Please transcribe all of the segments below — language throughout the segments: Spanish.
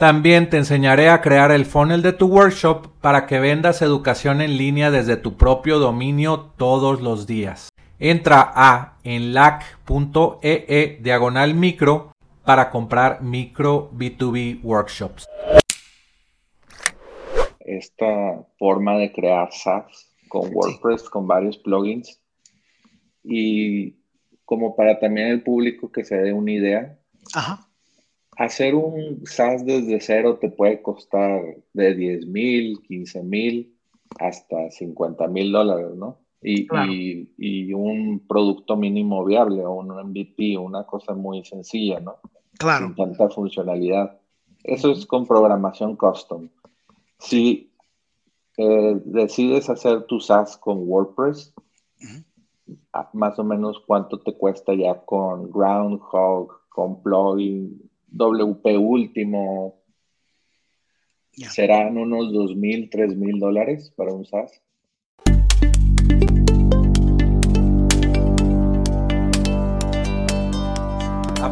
También te enseñaré a crear el funnel de tu workshop para que vendas educación en línea desde tu propio dominio todos los días. Entra a enlac.ee e diagonal micro para comprar micro B2B workshops. Esta forma de crear SaaS con WordPress, con varios plugins y como para también el público que se dé una idea. Ajá hacer un SaaS desde cero te puede costar de 10 mil, 15 mil hasta 50 mil dólares, ¿no? Y, y, un producto mínimo viable o un MVP, una cosa muy sencilla, ¿no? Claro. Sin tanta funcionalidad. Eso es con programación custom. Si eh, decides hacer tu SaaS con WordPress, más o menos cuánto te cuesta ya con Groundhog, con plugin, WP último, serán unos dos mil, tres mil dólares para un SaaS.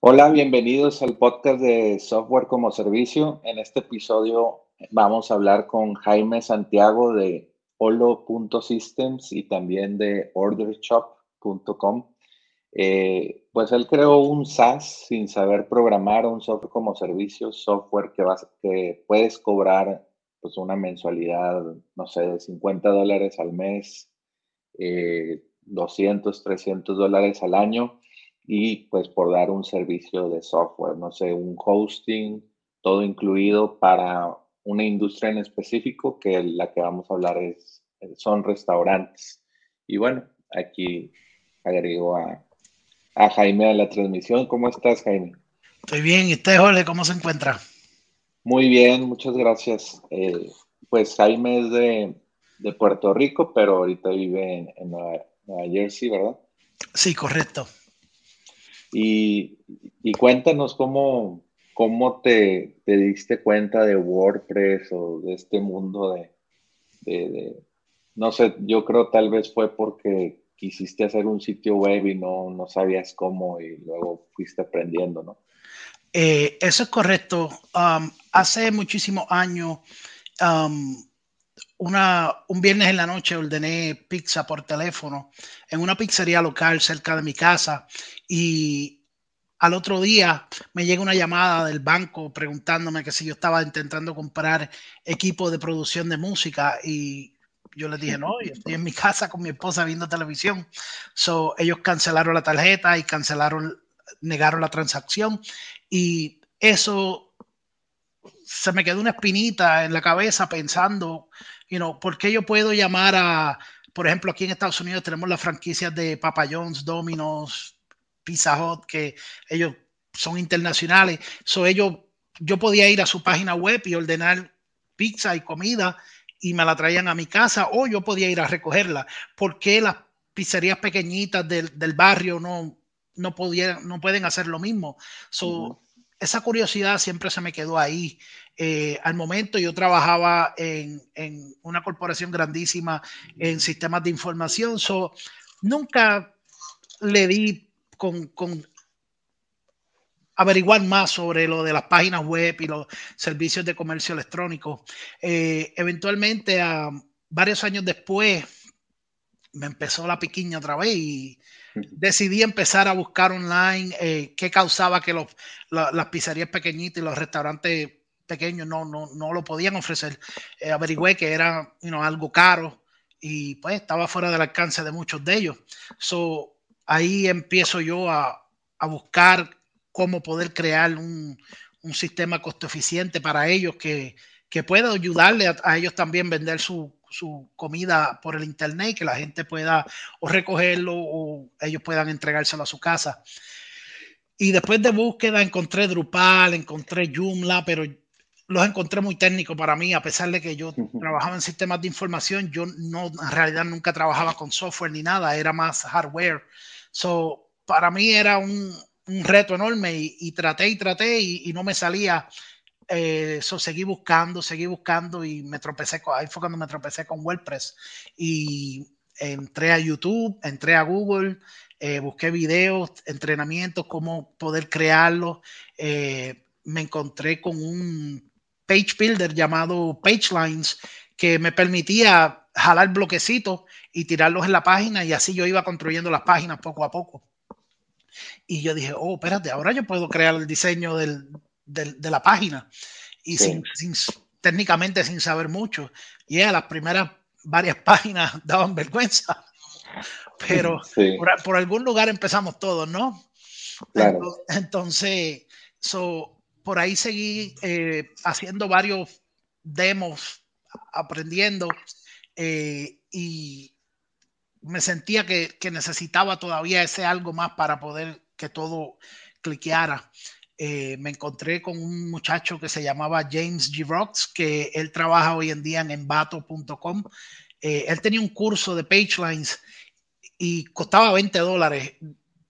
Hola, bienvenidos al podcast de Software como Servicio. En este episodio vamos a hablar con Jaime Santiago de Olo.systems y también de ordershop.com. Eh, pues él creó un SaaS sin saber programar, un software como servicio, software que, vas, que puedes cobrar pues una mensualidad, no sé, de 50 dólares al mes, 200, eh, 300 dólares al año y pues por dar un servicio de software, no sé, un hosting, todo incluido para una industria en específico que la que vamos a hablar es, son restaurantes. Y bueno, aquí agrego a, Jaime a la transmisión. ¿Cómo estás, Jaime? Estoy bien. ¿Y usted, Jorge, cómo se encuentra? Muy bien, muchas gracias. Eh, pues Jaime es de, Puerto Rico, pero ahorita vive en, Nueva, Jersey, ¿verdad? Sí, correcto. Y, cuéntanos cómo, ¿Cómo te, diste cuenta de WordPress o de este mundo de, no sé, yo creo tal vez fue porque quisiste hacer un sitio web y no, no sabías cómo y luego fuiste aprendiendo, ¿no? Eh, eso es correcto. Um, hace muchísimos años, um, un viernes en la noche ordené pizza por teléfono en una pizzería local cerca de mi casa y al otro día me llega una llamada del banco preguntándome que si yo estaba intentando comprar equipo de producción de música y yo les dije, no, estoy en mi casa con mi esposa viendo televisión. So, ellos cancelaron la tarjeta y cancelaron, negaron la transacción y eso se me quedó una espinita en la cabeza pensando, you know, ¿por qué yo puedo llamar a, por ejemplo, aquí en Estados Unidos tenemos las franquicias de Papa John's, Domino's, Pizza Hut, que ellos son internacionales. So ellos, yo podía ir a su página web y ordenar pizza y comida y me la traían a mi casa o yo podía ir a recogerla. ¿Por qué las pizzerías pequeñitas del, barrio no, no, no pueden hacer lo mismo? Esa curiosidad siempre se me quedó ahí. Eh, al momento yo trabajaba en, en, una corporación grandísima en sistemas de información, so, nunca le di con, averiguar más sobre lo de las páginas web y los servicios de comercio electrónico. Eh, eventualmente, varios años después, me empezó la piquiña otra vez y decidí empezar a buscar online eh, qué causaba que las pizzerías pequeñitas y los restaurantes pequeños no, no, no lo podían ofrecer. Eh, averigüé que era algo caro y pues estaba fuera del alcance de muchos de ellos. So, ahí empiezo yo a, a buscar cómo poder crear un, un, sistema costo eficiente para ellos que, que pueda ayudarle a, a ellos también vender su, su comida por el internet, que la gente pueda o recogerlo o ellos puedan entregárselo a su casa. Y después de búsqueda encontré Drupal, encontré Joomla, pero los encontré muy técnicos para mí, a pesar de que yo trabajaba en sistemas de información, yo no, en realidad nunca trabajaba con software ni nada, era más hardware. So, para mí era un, un reto enorme y, traté y traté y, no me salía. Eh, seguí buscando, seguí buscando y me tropecé con, ahí fue cuando me tropecé con WordPress y entré a YouTube, entré a Google, eh, busqué videos, entrenamientos, cómo poder crearlo. Eh, me encontré con un page builder llamado PageLines que me permitía jalar bloquecitos y tirarlos en la página y así yo iba construyendo las páginas poco a poco. Y yo dije, oh, espérate, ahora yo puedo crear el diseño del, de la página y sin, técnicamente sin saber mucho. Y a las primeras varias páginas daban vergüenza, pero por, algún lugar empezamos todos, ¿no? Entonces, por ahí seguí eh, haciendo varios demos, aprendiendo eh, y me sentía que, que, necesitaba todavía ese algo más para poder que todo cliqueara. Eh, me encontré con un muchacho que se llamaba James G. Rocks, que él trabaja hoy en día en envato.com. Eh, él tenía un curso de PageLines y costaba 20 dólares.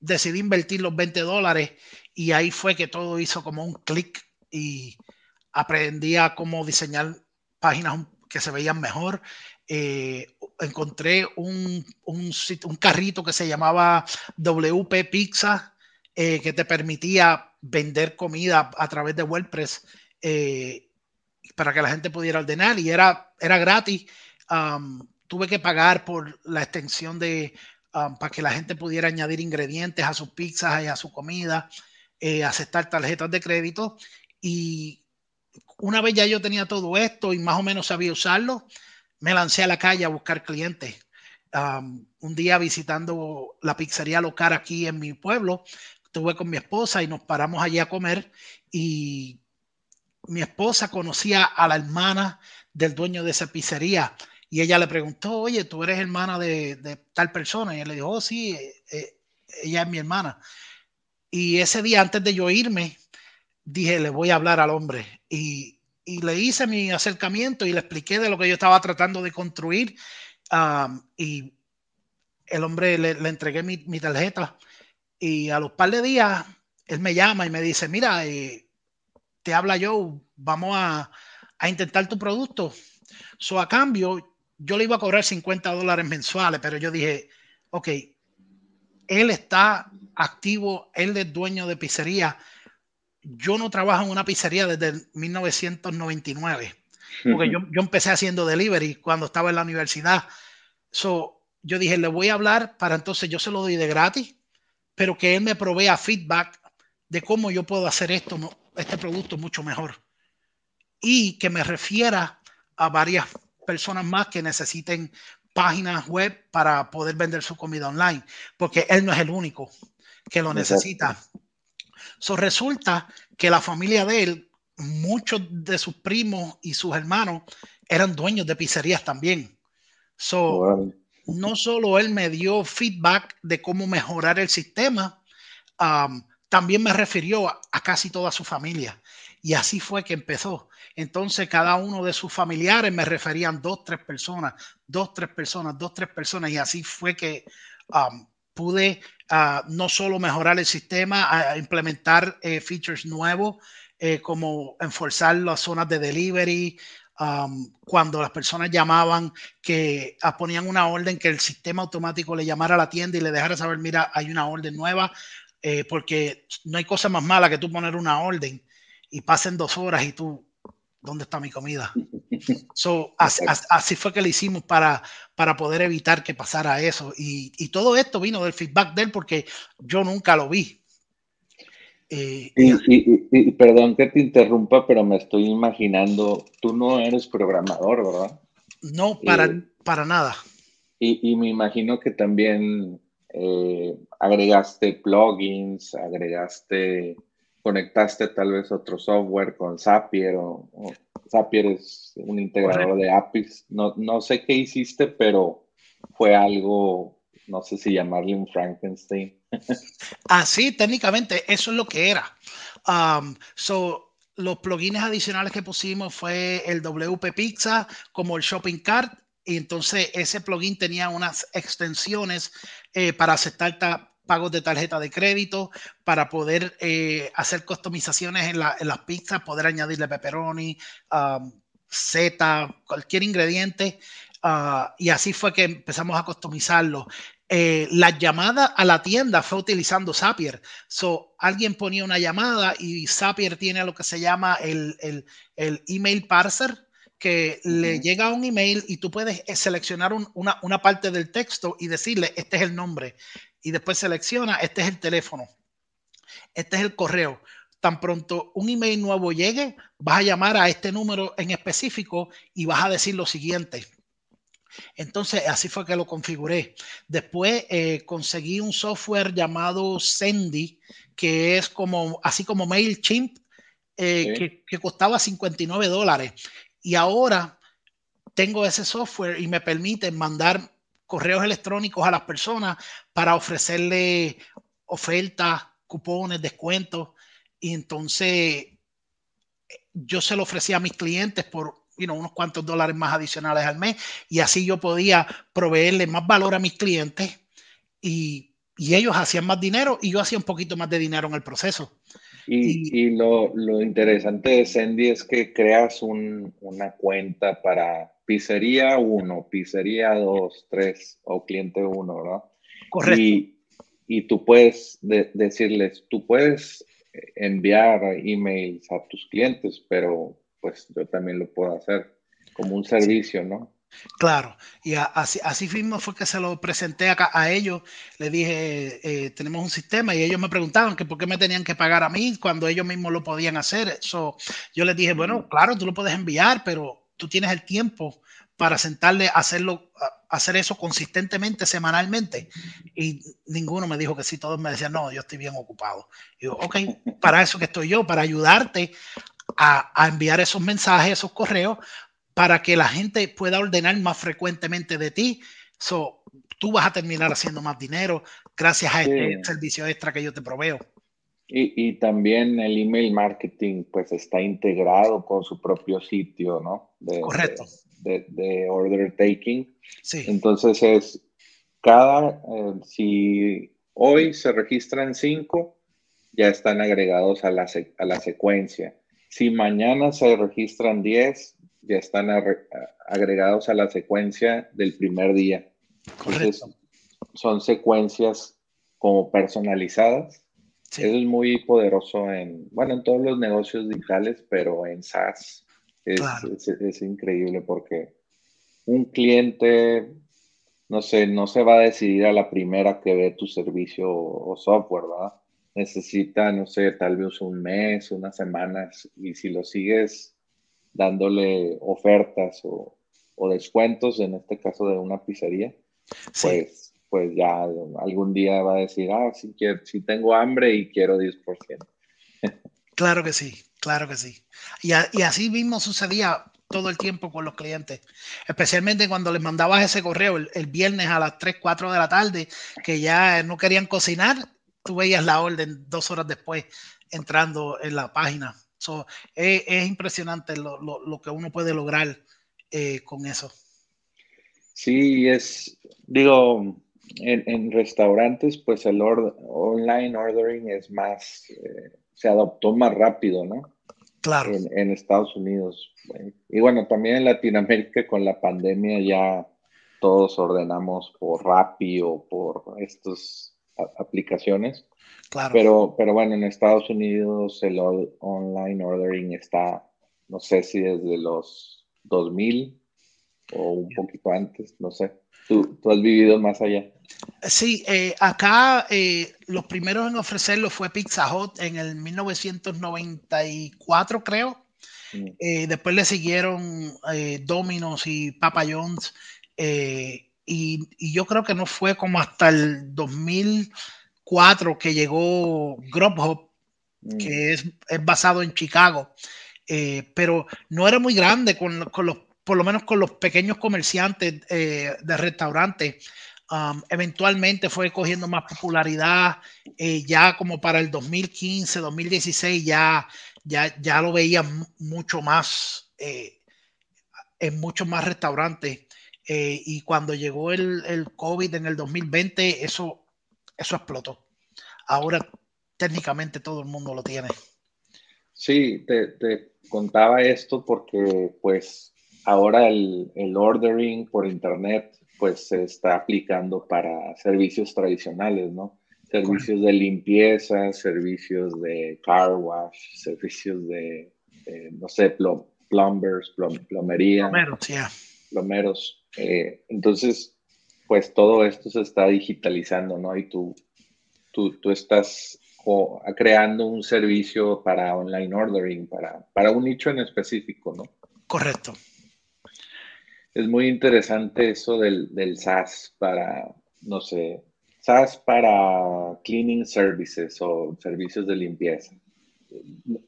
Decidí invertir los 20 dólares y ahí fue que todo hizo como un clic y aprendí a cómo diseñar páginas que se veían mejor. Eh, encontré un, un, un, carrito que se llamaba WP Pizza que te permitía vender comida a través de WordPress eh, para que la gente pudiera ordenar y era, era gratis. tuve que pagar por la extensión de para que la gente pudiera añadir ingredientes a sus pizzas y a su comida, eh, aceptar tarjetas de crédito y una vez ya yo tenía todo esto y más o menos sabía usarlo, me lancé a la calle a buscar clientes. un día visitando la pizzería local aquí en mi pueblo, estuve con mi esposa y nos paramos allí a comer y mi esposa conocía a la hermana del dueño de esa pizzería y ella le preguntó, oye, tú eres hermana de, tal persona. Y él le dijo, oh, sí, eh, eh, ella es mi hermana. Y ese día antes de yo irme, dije, le voy a hablar al hombre. Y, y le hice mi acercamiento y le expliqué de lo que yo estaba tratando de construir. y el hombre le, le entregué mi, mi tarjeta y a los par de días, él me llama y me dice, mira, eh, te habla Joe, vamos a, a, intentar tu producto. So, a cambio, yo le iba a cobrar 50 dólares mensuales, pero yo dije, ok, él está activo, él es dueño de pizzería. Yo no trabajo en una pizzería desde 1999, porque yo, yo empecé haciendo delivery cuando estaba en la universidad. So, yo dije, le voy a hablar para entonces yo se lo doy de gratis pero que él me provea feedback de cómo yo puedo hacer esto, este producto mucho mejor. Y que me refiera a varias personas más que necesiten páginas web para poder vender su comida online, porque él no es el único que lo necesita. So, resulta que la familia de él, muchos de sus primos y sus hermanos eran dueños de pizzerías también. So, no solo él me dio feedback de cómo mejorar el sistema, también me refirió a, casi toda su familia. Y así fue que empezó. Entonces cada uno de sus familiares me referían dos, tres personas, dos, tres personas, dos, tres personas. Y así fue que pude ah, no solo mejorar el sistema, implementar eh, features nuevos, eh, como enforzar las zonas de delivery, cuando las personas llamaban, que ah, ponían una orden, que el sistema automático le llamara a la tienda y le dejara saber, mira, hay una orden nueva, eh, porque no hay cosa más mala que tú poner una orden y pasen dos horas y tú, ¿dónde está mi comida? So, así, fue que le hicimos para, para poder evitar que pasara eso. Y, y todo esto vino del feedback de él porque yo nunca lo vi. Y, perdón que te interrumpa, pero me estoy imaginando, tú no eres programador, ¿verdad? No, para, para nada. Y, me imagino que también eh, agregaste plugins, agregaste, conectaste tal vez otro software con Zapier o, Zapier es un integrador de APIs. No, no sé qué hiciste, pero fue algo, no sé si llamarle un Frankenstein. Así, técnicamente, eso es lo que era. Um, so, los plugins adicionales que pusimos fue el WP Pizza como el Shopping Cart y entonces ese plugin tenía unas extensiones eh, para aceptar pagos de tarjeta de crédito, para poder eh, hacer customizaciones en, las pizzas, poder añadirle pepperoni, um, zeta, cualquier ingrediente. Uh, y así fue que empezamos a customizarlo. Eh, la llamada a la tienda fue utilizando Zapier. So, alguien ponía una llamada y Zapier tiene lo que se llama el, el, el email parser, que le llega un email y tú puedes eh, seleccionar una, una, parte del texto y decirle, este es el nombre. Y después selecciona, este es el teléfono. Este es el correo. Tan pronto un email nuevo llegue, vas a llamar a este número en específico y vas a decir lo siguiente. Entonces, así fue que lo configuré. Después eh, conseguí un software llamado Sendy, que es como, así como MailChimp, eh, que, que, costaba 59 dólares. Y ahora tengo ese software y me permite mandar correos electrónicos a las personas para ofrecerle ofertas, cupones, descuentos. Y entonces yo se lo ofrecía a mis clientes por unos cuantos dólares más adicionales al mes y así yo podía proveerle más valor a mis clientes y, y ellos hacían más dinero y yo hacía un poquito más de dinero en el proceso. Y, lo, lo, interesante de Sendy es que creas un, una cuenta para pizzería 1, pizzería 2, 3 o cliente 1, ¿verdad? Correcto. Y, y tú puedes decirles, tú puedes enviar emails a tus clientes, pero pues yo también lo puedo hacer como un servicio, ¿no? Claro, y así, así mismo fue que se lo presenté acá a ellos. Le dije, eh, tenemos un sistema y ellos me preguntaban que por qué me tenían que pagar a mí cuando ellos mismos lo podían hacer. eso yo les dije, bueno, claro, tú lo puedes enviar, pero tú tienes el tiempo para sentarle a hacerlo, hacer eso consistentemente, semanalmente. Y ninguno me dijo que sí, todos me decían, no, yo estoy bien ocupado. Y digo, ok, para eso que estoy yo, para ayudarte a, a enviar esos mensajes, esos correos, para que la gente pueda ordenar más frecuentemente de ti. So, tú vas a terminar haciendo más dinero gracias a este servicio extra que yo te proveo. Y, y, también el email marketing pues está integrado con su propio sitio, ¿no? De, Correcto. De, de, order taking. Sí. Entonces es cada, eh, si hoy se registran cinco, ya están agregados a la, a la secuencia. Si mañana se registran 10, ya están agregados a la secuencia del primer día. son secuencias como personalizadas. Eso es muy poderoso en, bueno, en todos los negocios digitales, pero en SaaS es, es, increíble porque un cliente, no sé, no se va a decidir a la primera que ve tu servicio o software, ¿verdad? Necesita, no sé, tal vez un mes, unas semanas, y si lo sigues dándole ofertas o, descuentos, en este caso de una pizzería, pues, pues ya algún día va a decir, ah, sí, quiero, sí tengo hambre y quiero 10%. Claro que sí, claro que sí. Y, y así mismo sucedía todo el tiempo con los clientes, especialmente cuando les mandabas ese correo el, el, viernes a las 3, 4 de la tarde, que ya no querían cocinar, tú veías la orden dos horas después entrando en la página. So, es, impresionante lo, lo, que uno puede lograr eh, con eso. Sí, es, digo, en, en restaurantes, pues el online ordering es más, eh, se adoptó más rápido, ¿no? Claro. En, en, Estados Unidos. Y bueno, también en Latinoamérica con la pandemia ya todos ordenamos por Rappi o por estas aplicaciones. Pero, pero bueno, en Estados Unidos el online ordering está, no sé si desde los 2000, o un poquito antes, no sé. Tú, tú has vivido más allá. Sí, eh, acá eh, los primeros en ofrecerlo fue Pizza Hut en el 1994, creo. Mm. Eh, después le siguieron Domino's y Papa John's. Y, yo creo que no fue como hasta el 2004 que llegó Grubhub, mm. que es, es, basado en Chicago. pero no era muy grande con, con los por lo menos con los pequeños comerciantes eh, de restaurantes. Um, eventualmente fue cogiendo más popularidad, eh, ya como para el 2015, 2016 ya, ya, ya lo veía mucho más eh, en muchos más restaurantes. Y cuando llegó el, el, COVID en el 2020, eso, eso explotó. Ahora técnicamente todo el mundo lo tiene. Sí, te, te contaba esto porque pues ahora el, ordering por internet pues se está aplicando para servicios tradicionales, ¿no? Servicios de limpieza, servicios de car wash, servicios de, no sé, plumbers, plomería. Plomeros, yeah. Plomeros. Eh, entonces, pues todo esto se está digitalizando, ¿no? Y tú, tú, tú estás creando un servicio para online ordering, para, para un nicho en específico, ¿no? Correcto es muy interesante eso del, del SaaS para, no sé, SaaS para cleaning services o servicios de limpieza.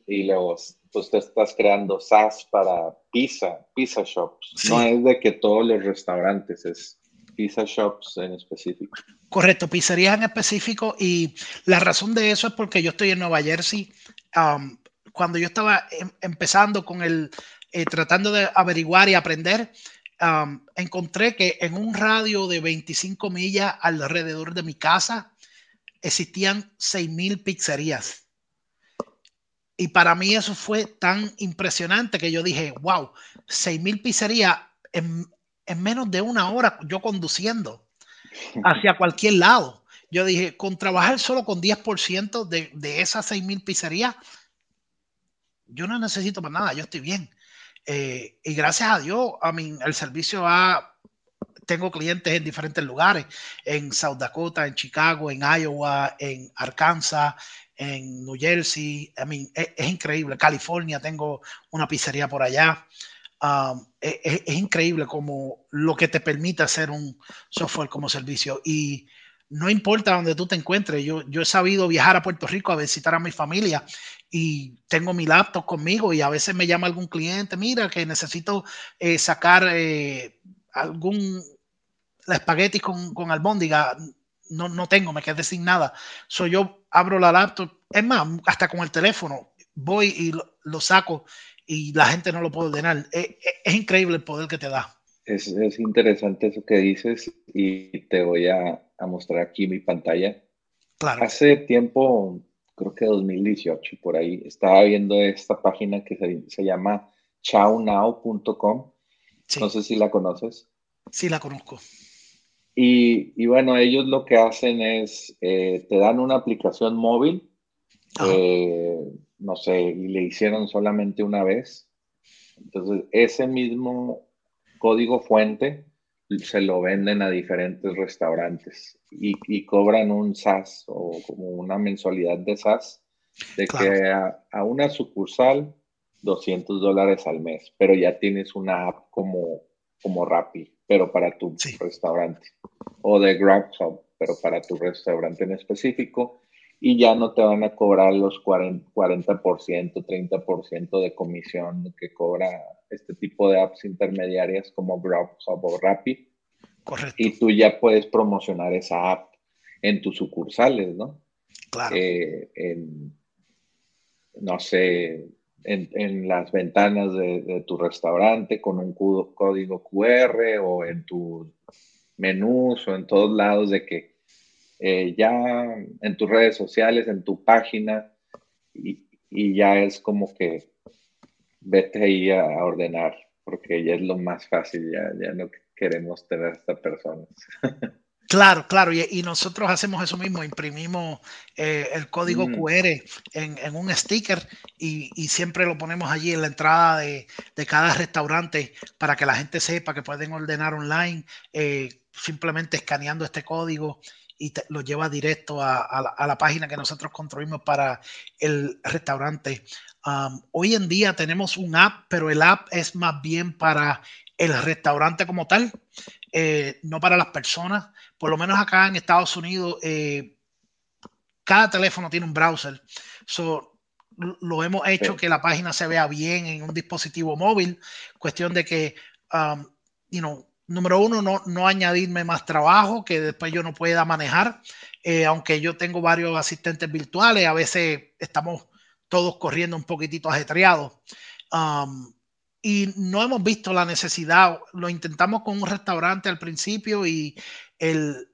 Y luego, pues te estás creando SaaS para pizza, pizza shops. No es de que todos los restaurantes, es pizza shops en específico. Correcto, pizzerías en específico. Y la razón de eso es porque yo estoy en Nueva Jersey. Um, cuando yo estaba em, empezando con el, eh, tratando de averiguar y aprender, encontré que en un radio de 25 millas alrededor de mi casa existían 6.000 pizzerías. Y para mí eso fue tan impresionante que yo dije, wow, 6.000 pizzerías en, en menos de una hora yo conduciendo hacia cualquier lado. Yo dije, con trabajar solo con 10% de, de esas 6.000 pizzerías, yo no necesito más nada, yo estoy bien. Eh, y gracias a Dios, a mí, el servicio ha, tengo clientes en diferentes lugares, en South Dakota, en Chicago, en Iowa, en Arkansas, en New Jersey. I mean, es, increíble. California, tengo una pizzería por allá. Um, es, es, increíble como lo que te permite hacer un software como servicio. Y no importa donde tú te encuentres, yo, yo he sabido viajar a Puerto Rico a visitar a mi familia y tengo mi laptop conmigo y a veces me llama algún cliente, mira que necesito eh, sacar eh, algún espagueti con, con albóndiga, no, no tengo, me quedé sin nada. So yo abro la laptop, es más, hasta con el teléfono, voy y lo, saco y la gente no lo puede ordenar. Es, es, increíble el poder que te da. Es, es interesante eso que dices y te voy a a mostrar aquí mi pantalla. Claro. Hace tiempo, creo que 2018, por ahí, estaba viendo esta página que se, llama chownow.com. No sé si la conoces. Sí, la conozco. Y, y bueno, ellos lo que hacen es, eh, te dan una aplicación móvil, eh, no sé, y le hicieron solamente una vez. Entonces, ese mismo código fuente se lo venden a diferentes restaurantes y, cobran un SaaS o como una mensualidad de SaaS de que a, una sucursal 200 dólares al mes, pero ya tienes una app como, como Rappi, pero para tu restaurante, o de GrabHub, pero para tu restaurante en específico, y ya no te van a cobrar los 40%, 30% de comisión que cobra este tipo de apps intermediarias como GrabHub o Rappi. Correcto. Y tú ya puedes promocionar esa app en tus sucursales, ¿no? Claro. Eh, en, no sé, en, las ventanas de, tu restaurante con un código QR o en tus menús o en todos lados de que eh, ya en tus redes sociales, en tu página y, y ya es como que vete ahí a, ordenar, porque ya es lo más fácil, ya, ya no queremos tener a estas personas. Claro, claro, y, nosotros hacemos eso mismo, imprimimos eh, el código mm. QR en, un sticker y, siempre lo ponemos allí en la entrada de, cada restaurante para que la gente sepa que pueden ordenar online eh, simplemente escaneando este código y lo lleva directo a, la, página que nosotros construimos para el restaurante. hoy en día tenemos un app, pero el app es más bien para el restaurante como tal, eh, no para las personas por lo menos acá en Estados Unidos, eh, cada teléfono tiene un browser. So, lo hemos hecho que la página se vea bien en un dispositivo móvil. Cuestión de que, um, you know, número uno, no, no añadirme más trabajo que después yo no pueda manejar. Eh, aunque yo tengo varios asistentes virtuales, a veces estamos todos corriendo un poquitito ajetreados. Um, y no hemos visto la necesidad. Lo intentamos con un restaurante al principio y el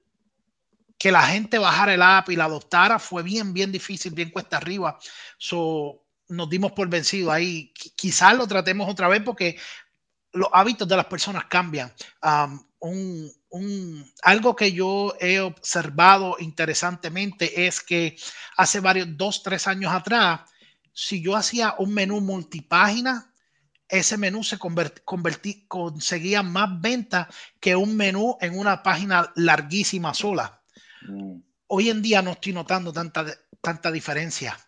que la gente bajara el app y la adoptara fue bien, bien difícil, bien cuesta arriba. So, nos dimos por vencido ahí. Quizás lo tratemos otra vez porque los hábitos de las personas cambian. un, un, algo que yo he observado interesantemente es que hace varios, dos, tres años atrás, si yo hacía un menú multipágina, ese menú se convertí, conseguía más ventas que un menú en una página larguísima sola. Mm. Hoy en día no estoy notando tanta, tanta diferencia.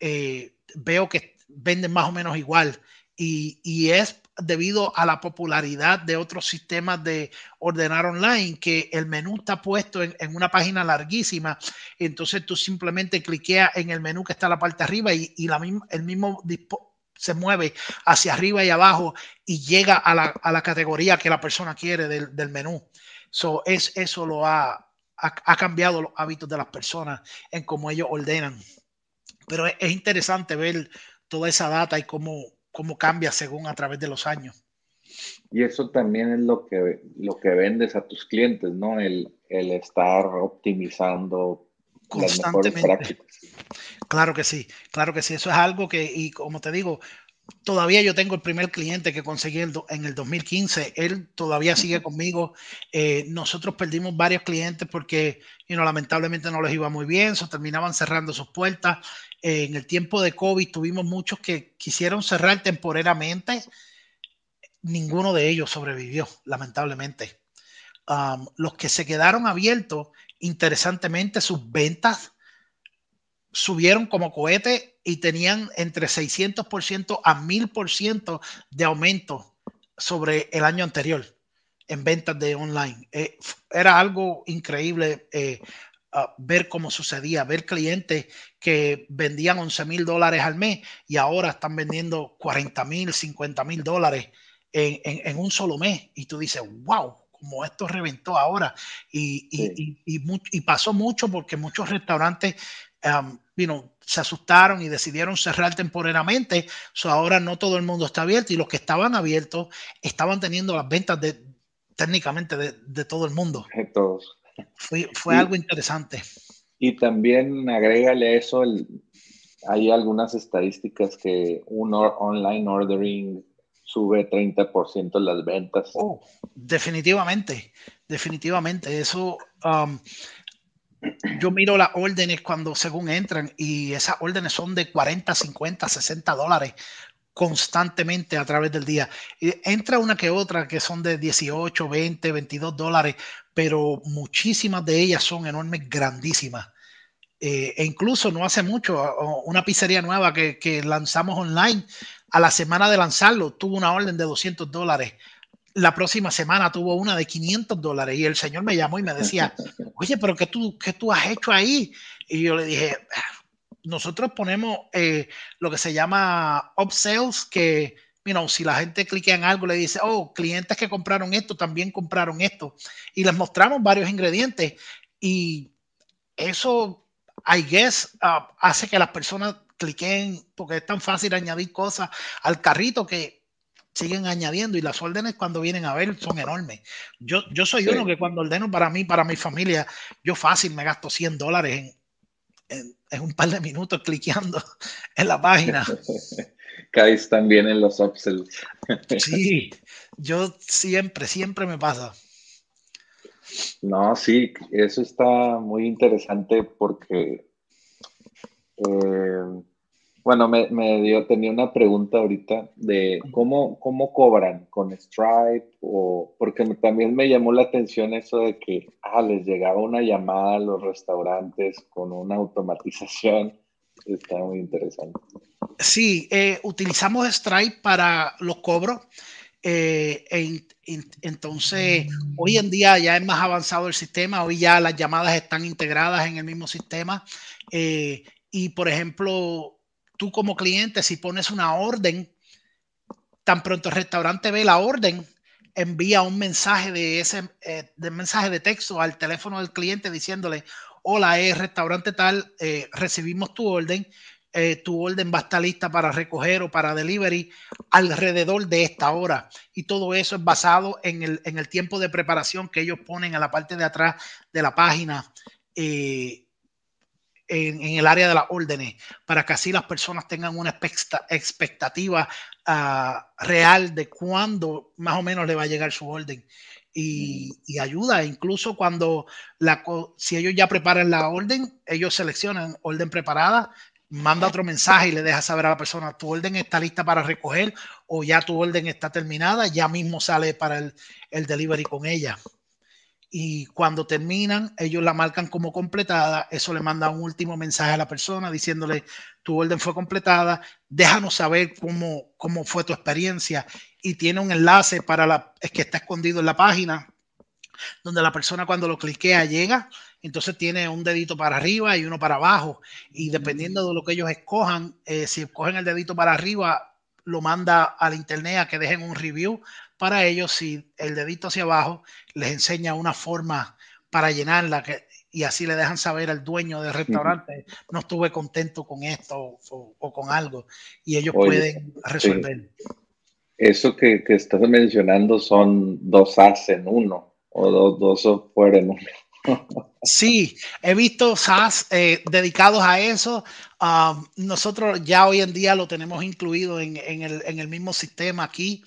Eh, veo que venden más o menos igual y, es debido a la popularidad de otros sistemas de ordenar online, que el menú está puesto en, una página larguísima, entonces tú simplemente cliqueas en el menú que está a la parte arriba y, la el mismo se mueve hacia arriba y abajo y llega a la, categoría que la persona quiere del, menú. So, es, eso lo ha, ha, cambiado los hábitos de las personas en cómo ellos ordenan. Pero es, interesante ver toda esa data y cómo, cómo cambia según a través de los años. Y eso también es lo que, lo que vendes a tus clientes, ¿no? El, el estar optimizando constantemente. Claro que sí, claro que sí. Eso es algo que, y como te digo, todavía yo tengo el primer cliente que conseguí en el 2015. Él todavía sigue conmigo. Eh, nosotros perdimos varios clientes porque you lamentablemente no les iba muy bien, se terminaban cerrando sus puertas. Eh, en el tiempo de COVID tuvimos muchos que quisieron cerrar temporariamente. Ninguno de ellos sobrevivió, lamentablemente. Los que se quedaron abiertos interesantemente, sus ventas subieron como cohete y tenían entre 600% a 1000% de aumento sobre el año anterior en ventas de online. Eh, era algo increíble eh, ver cómo sucedía, ver clientes que vendían 11 mil dólares al mes y ahora están vendiendo 40 mil, 50 mil dólares en, un solo mes. Y tú dices, wow, como esto reventó ahora. Y, y, y, y, pasó mucho porque muchos restaurantes um, se asustaron y decidieron cerrar temporalmente. So ahora no todo el mundo está abierto y los que estaban abiertos estaban teniendo las ventas de técnicamente de, de todo el mundo. De todos. Fue, fue algo interesante. Y también agrégale eso, el, hay algunas estadísticas que un online ordering sube 30% las ventas. Oh, definitivamente, definitivamente. Eso, um, yo miro las órdenes cuando según entran y esas órdenes son de 40, 50, 60 dólares constantemente a través del día. entra una que otra que son de 18, 20, 22 dólares, pero muchísimas de ellas son enormes, grandísimas. Eh, e incluso no hace mucho, una pizzería nueva que, que lanzamos online a la semana de lanzarlo tuvo una orden de 200 dólares. La próxima semana tuvo una de 500 dólares y el señor me llamó y me decía, oye, pero ¿qué tú, qué tú has hecho ahí? Y yo le dije, nosotros ponemos eh, lo que se llama upsells, que you know, si la gente clica en algo, le dice, oh, clientes que compraron esto también compraron esto. Y les mostramos varios ingredientes y eso, I guess, uh, hace que las personas cliquen, porque es tan fácil añadir cosas al carrito que siguen añadiendo y las órdenes cuando vienen a ver son enormes. Yo, yo soy uno que cuando ordeno para mí, para mi familia, yo fácil me gasto 100 dólares en, en, un par de minutos cliqueando en la página. Caes también en los upsells. sí, yo siempre, siempre me pasa. No, sí, eso está muy interesante porque, eh, bueno, me, dio, tenía una pregunta ahorita de cómo, cómo cobran con Stripe o porque también me llamó la atención eso de que ah, les llegaba una llamada a los restaurantes con una automatización. Está muy interesante. Sí, eh, utilizamos Stripe para los cobros. Eh, entonces, hoy en día ya es más avanzado el sistema, hoy ya las llamadas están integradas en el mismo sistema. Eh, y, por ejemplo, tú como cliente, si pones una orden, tan pronto el restaurante ve la orden, envía un mensaje de ese eh, de mensaje de texto al teléfono del cliente diciéndole, hola, es restaurante tal, recibimos tu orden, eh, tu orden va a estar lista para recoger o para delivery alrededor de esta hora. Y todo eso es basado en el, tiempo de preparación que ellos ponen a la parte de atrás de la página. Eh, en, el área de las órdenes, para que así las personas tengan una expectativa ah, real de cuándo más o menos le va a llegar su orden. Y, y, ayuda, incluso cuando la, si ellos ya preparan la orden, ellos seleccionan orden preparada, manda otro mensaje y le deja saber a la persona, tu orden está lista para recoger o ya tu orden está terminada, ya mismo sale para el, el delivery con ella. Y cuando terminan, ellos la marcan como completada, eso le manda un último mensaje a la persona diciéndole, tu orden fue completada, déjanos saber cómo, cómo fue tu experiencia y tiene un enlace para la, es que está escondido en la página, donde la persona cuando lo cliquea llega entonces tiene un dedito para arriba y uno para abajo. Y dependiendo de lo que ellos escojan, eh, si escogen el dedito para arriba, lo manda al internet a que dejen un review para ellos. Si el dedito hacia abajo, les enseña una forma para llenarla que, y así le dejan saber al dueño del restaurante, no estuve contento con esto o, con algo. Y ellos pueden resolver. Eso que, estás mencionando son dos As en uno o dos, dos software en uno. Sí, he visto SaaS eh, dedicados a eso. Um, nosotros ya hoy en día lo tenemos incluido en, el, mismo sistema aquí.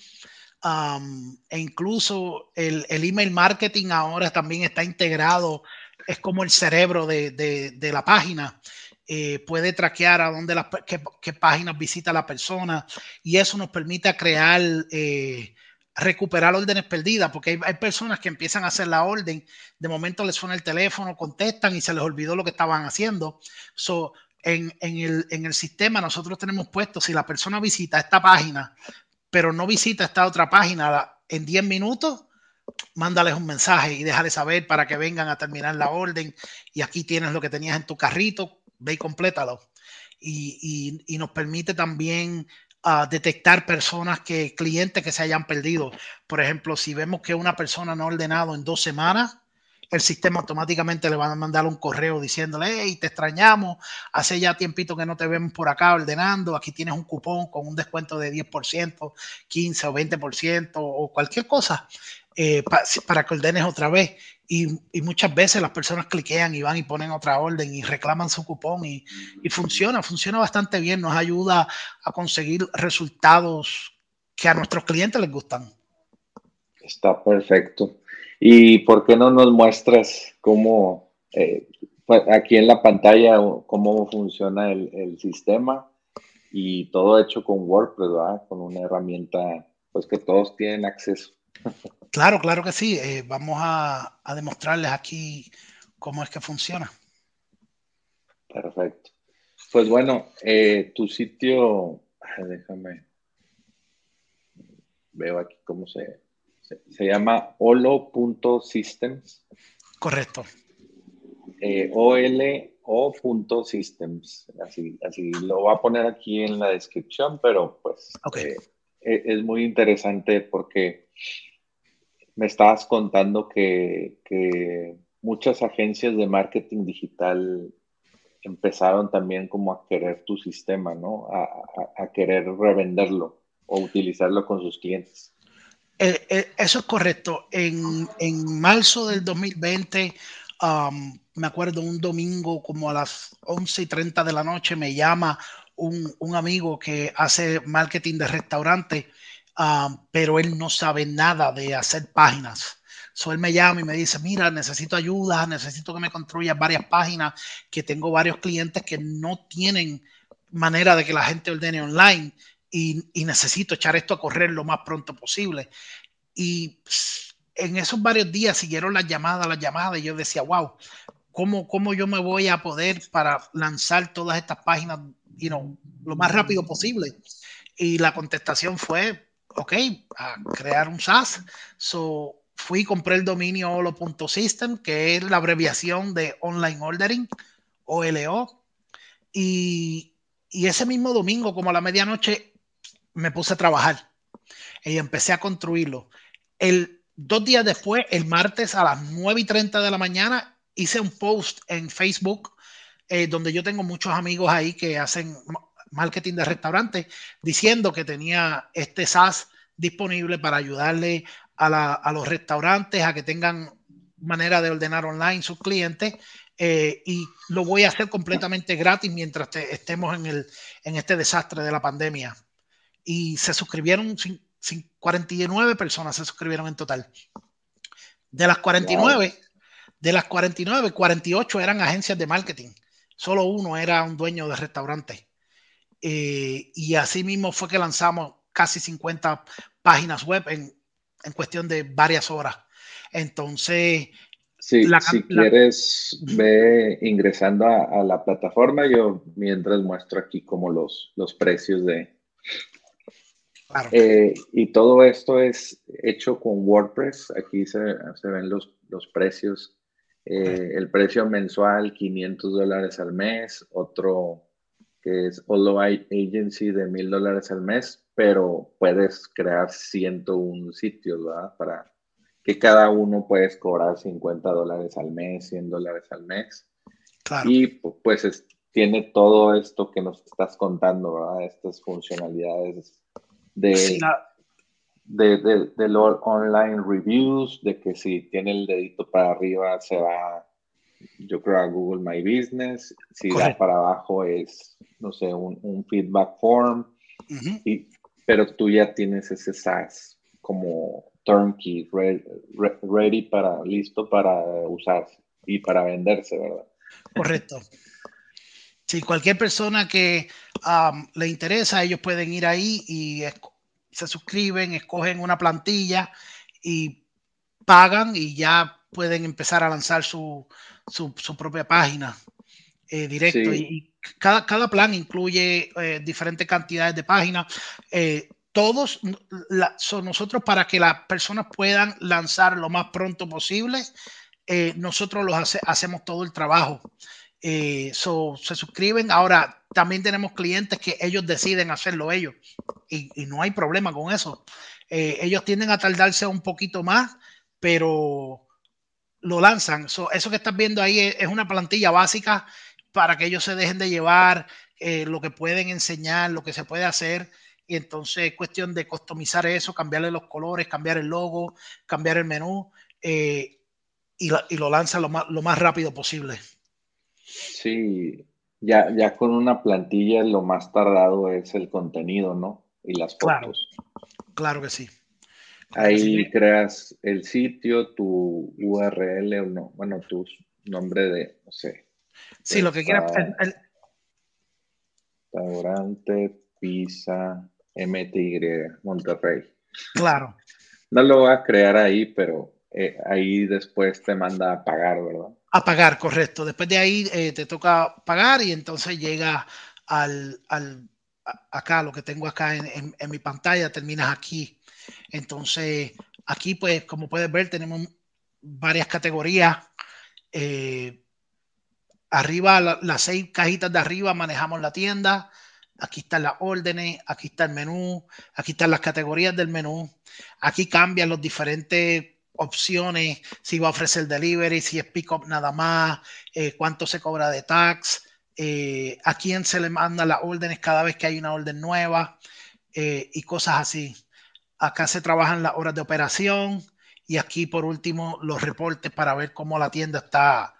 E incluso el, email marketing ahora también está integrado, es como el cerebro de, la página. Eh, puede traquear a dónde las, qué, páginas visita la persona y eso nos permite crear eh, recuperar órdenes perdidas, porque hay, personas que empiezan a hacer la orden, de momento les suena el teléfono, contestan y se les olvidó lo que estaban haciendo. So, en, el, en el sistema nosotros tenemos puesto, si la persona visita esta página, pero no visita esta otra página en 10 minutos, mándales un mensaje y déjales saber para que vengan a terminar la orden. Y aquí tienes lo que tenías en tu carrito, ve y complétalo. Y, y, nos permite también a detectar personas que, clientes que se hayan perdido. Por ejemplo, si vemos que una persona no ha ordenado en dos semanas, el sistema automáticamente le va a mandar un correo diciéndole, hey, te extrañamos, hace ya tiempito que no te vemos por acá ordenando, aquí tienes un cupón con un descuento de 10%, 15 o 20% o cualquier cosa eh, para que ordenes otra vez. Y, muchas veces las personas cliquean y van y ponen otra orden y reclaman su cupón y, funciona, funciona bastante bien, nos ayuda a conseguir resultados que a nuestros clientes les gustan. Está perfecto. ¿Y por qué no nos muestras cómo, eh, pues, aquí en la pantalla, cómo funciona el, sistema y todo hecho con WordPress, Con una herramienta pues que todos tienen acceso. Claro, claro que sí. Eh, vamos a, demostrarles aquí cómo es que funciona. Perfecto. Pues bueno, eh, tu sitio, déjame, veo aquí cómo se, se, llama olo.systems. Correcto. Eh, olo.systems. Así, así lo voy a poner aquí en la descripción, pero pues eh, es muy interesante porque me estabas contando que, muchas agencias de marketing digital empezaron también como a querer tu sistema, ¿no? A, querer revenderlo o utilizarlo con sus clientes. Eh, eh, eso es correcto. En, marzo del 2020, um, me acuerdo un domingo como a las 11 y 30 de la noche, me llama un, un amigo que hace marketing de restaurante Ah, pero él no sabe nada de hacer páginas. So él me llama y me dice, mira, necesito ayuda, necesito que me construyas varias páginas, que tengo varios clientes que no tienen manera de que la gente ordene online y, y necesito echar esto a correr lo más pronto posible. Y en esos varios días siguieron las llamadas, las llamadas, y yo decía, wow, ¿cómo, cómo yo me voy a poder para lanzar todas estas páginas you know, lo más rápido posible? Y la contestación fue, ok, a crear un SaaS. So, fui y compré el dominio olo.system, que es la abreviación de Online Ordering, OLO. Y, y ese mismo domingo, como a la medianoche, me puse a trabajar y empecé a construirlo. El, dos días después, el martes a las 9 y 30 de la mañana, hice un post en Facebook eh, donde yo tengo muchos amigos ahí que hacen marketing de restaurantes, diciendo que tenía este SaaS disponible para ayudarle a, los restaurantes a que tengan manera de ordenar online sus clientes eh, y lo voy a hacer completamente gratis mientras estemos en, este desastre de la pandemia. Y se suscribieron 49 personas se suscribieron en total. De las 49, de las 49, 48 eran agencias de marketing. Solo uno era un dueño de restaurante. Eh, y así mismo fue que lanzamos casi 50 páginas web en, en cuestión de varias horas. Entonces, si quieres, ve ingresando a, la plataforma. Yo mientras muestro aquí como los, los precios de, eh, y todo esto es hecho con WordPress. Aquí se, ven los, los precios. Eh, el precio mensual, 500 dólares al mes. Otro que es Holo Agency de 1000 dólares al mes, pero puedes crear 101 sitios, ¿verdad? Para que cada uno puedes cobrar 50 dólares al mes, 100 dólares al mes. Y pues tiene todo esto que nos estás contando, ¿verdad? Estas funcionalidades de, de, de, los online reviews, de que si tiene el dedito para arriba se va, yo creo, a Google My Business, si da para abajo es, no sé, un, un feedback form, y, pero tú ya tienes ese SaaS como turnkey, ready, para, listo para usarse y para venderse, ¿verdad? Correcto. Si cualquier persona que le interesa, ellos pueden ir ahí y se suscriben, escogen una plantilla y pagan y ya pueden empezar a lanzar su, su, propia página eh, directo. Y, cada, cada, plan incluye eh, diferentes cantidades de páginas. Eh, todos son nosotros para que las personas puedan lanzar lo más pronto posible. nosotros los hacemos todo el trabajo. Eh, se suscriben. Ahora, también tenemos clientes que ellos deciden hacerlo ellos y, no hay problema con eso. Eh, ellos tienden a tardarse un poquito más, pero lo lanzan. eso que estás viendo ahí es, una plantilla básica para que ellos se dejen de llevar eh, lo que pueden enseñar, lo que se puede hacer. Y entonces es cuestión de customizar eso, cambiarle los colores, cambiar el logo, cambiar el menú y, lo lanzan lo más, lo más rápido posible. Sí, ya, ya con una plantilla lo más tardado es el contenido, ¿no? Y las fotos. Claro, que sí. Ahí creas el sitio, tu URL o no, bueno, tu nombre de, no sé. Sí, lo que quieras. Restaurante Pizza MTY Monterrey. Claro. No lo voy a crear ahí, pero eh, ahí después te manda a pagar, ¿verdad? A pagar, correcto. Después de ahí eh, te toca pagar y entonces llega al, al acá, lo que tengo acá en, en, mi pantalla, terminas aquí. Entonces, aquí pues, como puedes ver, tenemos varias categorías. Eh, arriba, las seis cajitas de arriba manejamos la tienda. Aquí están las órdenes, aquí está el menú, aquí están las categorías del menú. Aquí cambian los diferentes opciones, si va a ofrecer delivery, si es pick up nada más, eh, cuánto se cobra de tax, eh, a quién se le manda las órdenes cada vez que hay una orden nueva eh, y cosas así. Acá se trabajan las horas de operación y aquí por último los reportes para ver cómo la tienda está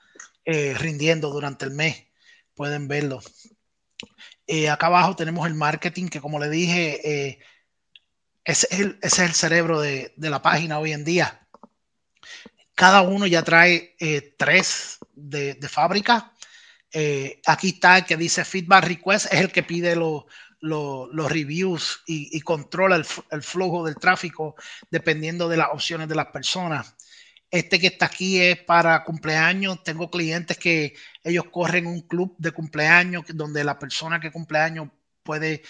rindiendo durante el mes. Pueden verlo. acá abajo tenemos el marketing que como le dije, ese es, el, cerebro de, de la página hoy en día Cada uno ya trae eh, tres de, fábrica. Eh, aquí está el que dice feedback request, es el que pide los reviews y, controla el, el, flujo del tráfico dependiendo de las opciones de las personas. Este que está aquí es para cumpleaños. Tengo clientes que ellos corren un club de cumpleaños donde la persona que cumpleaños puede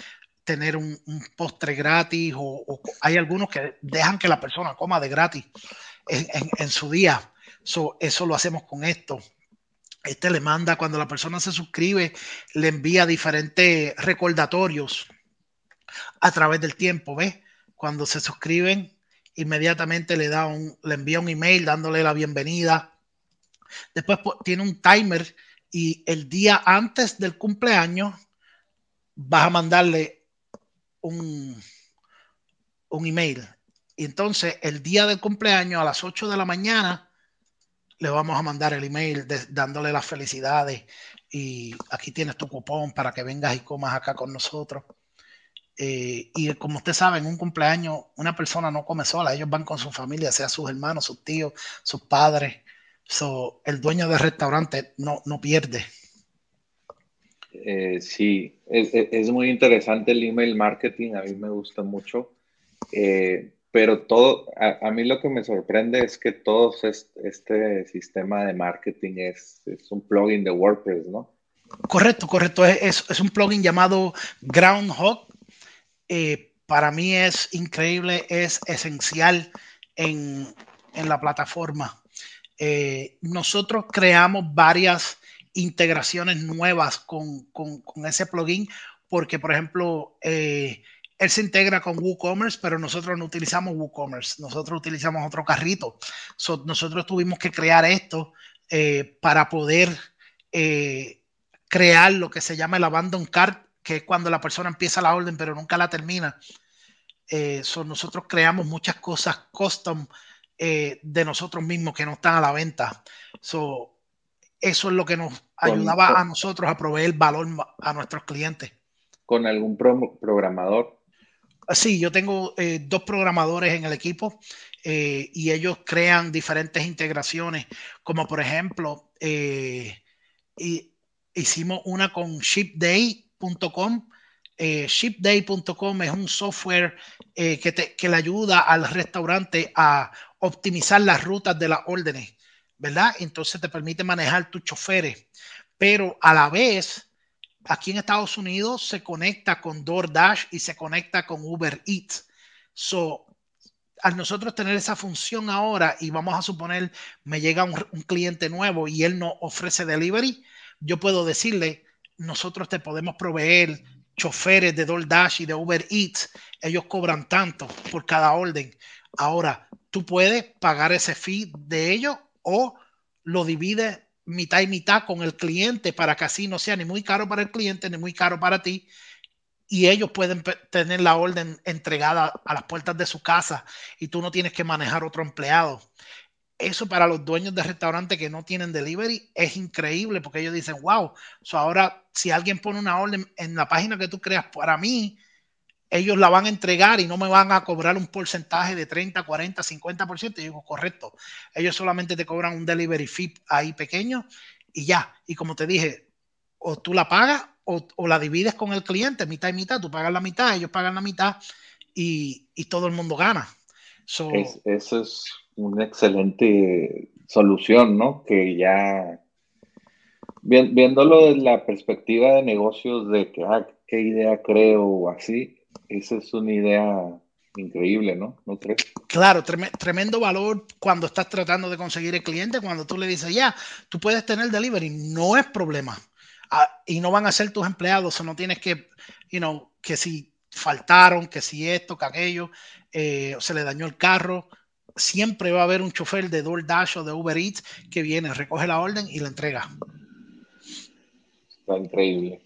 tener un, postre gratis o, hay algunos que dejan que la persona coma de gratis en, su día. eso lo hacemos con esto. Este le manda, cuando la persona se suscribe, le envía diferentes recordatorios a través del tiempo, ¿ves? Cuando se suscriben, inmediatamente le, da un, le envía un email dándole la bienvenida. Después tiene un timer y el día antes del cumpleaños vas a mandarle un, un email. Y entonces el día del cumpleaños a las 8 de la mañana le vamos a mandar el email dándole las felicidades y aquí tienes tu cupón para que vengas y comas acá con nosotros. Eh, y como usted sabe, en un cumpleaños una persona no come sola, ellos van con su familia, sea sus hermanos, sus tíos, sus padres. So, el dueño del restaurante no, no pierde. Eh, sí, es, muy interesante el email marketing, a mí me gusta mucho, eh, pero todo, a, mí lo que me sorprende es que todo este, sistema de marketing es, es, un plugin de WordPress, ¿no? Correcto, correcto, es, es un plugin llamado Groundhog eh, para mí es increíble, es esencial en, la plataforma. Eh, nosotros creamos varias integraciones nuevas con, ese plugin porque, por ejemplo, eh, él se integra con WooCommerce, pero nosotros no utilizamos WooCommerce, nosotros utilizamos otro carrito. nosotros tuvimos que crear esto para poder crear lo que se llama el abandon cart que es cuando la persona empieza la orden pero nunca la termina. Eh, nosotros creamos muchas cosas custom eh, de nosotros mismos que no están a la venta. eso es lo que nos ayudaba a nosotros a proveer valor a nuestros clientes. ¿Con algún programador? Sí, yo tengo eh, dos programadores en el equipo y ellos crean diferentes integraciones, como por ejemplo, hicimos una con ShipDay shipday.com. Eh, shipday.com es un software eh, que, te, que le ayuda al restaurante a optimizar las rutas de las órdenes, ¿verdad? Entonces te permite manejar tus choferes, pero a la vez, aquí en Estados Unidos se conecta con DoorDash y se conecta con Uber Eats. So, al nosotros tener esa función ahora y vamos a suponer me llega un, un cliente nuevo y él no ofrece delivery, yo puedo decirle, nosotros te podemos proveer choferes de DoorDash y de Uber Eats, ellos cobran tanto por cada orden. Ahora, tú puedes pagar ese fee de ellos o lo divides mitad y mitad con el cliente para que así no sea ni muy caro para el cliente ni muy caro para ti. Y ellos pueden tener la orden entregada a las puertas de su casa y tú no tienes que manejar otro empleado eso para los dueños de restaurantes que no tienen delivery es increíble porque ellos dicen, wow, so ahora si alguien pone una orden en la página que tú creas para mí, ellos la van a entregar y no me van a cobrar un porcentaje de 30, 40, 50%. Y digo, correcto, ellos solamente te cobran un delivery fee ahí pequeño y ya. Y como te dije, o tú la pagas o, la divides con el cliente, mitad y mitad, tú pagas la mitad, ellos pagan la mitad y, todo el mundo gana. eso es una excelente solución, ¿no? Que ya, viéndolo desde la perspectiva de negocios, de que, ah, qué idea creo o así, esa es una idea increíble, ¿no? ¿No crees? Claro, tremendo valor cuando estás tratando de conseguir el cliente, cuando tú le dices, ya, tú puedes tener delivery, no es problema. Ah, y no van a ser tus empleados, o no tienes que, you know, que si faltaron, que si esto, que aquello, eh, se le dañó el carro, siempre va a haber un chofer de DoorDash o de Uber Eats que viene, recoge la orden y la entrega. Está increíble.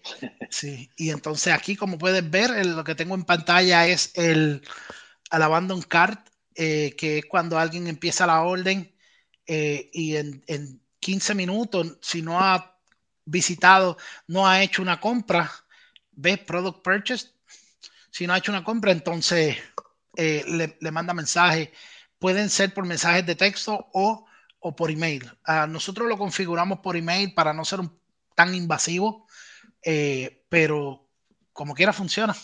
Sí, y entonces aquí, como puedes ver, lo que tengo en pantalla es el, el abandon cart, eh, que es cuando alguien empieza la orden eh, y en, en 15 minutos, si no ha visitado, no ha hecho una compra, ve product purchase, si no ha hecho una compra, entonces eh, le, le, manda mensaje pueden ser por mensajes de texto o, o por email. Ah, nosotros lo configuramos por email para no ser tan invasivo, eh, pero como quiera funciona.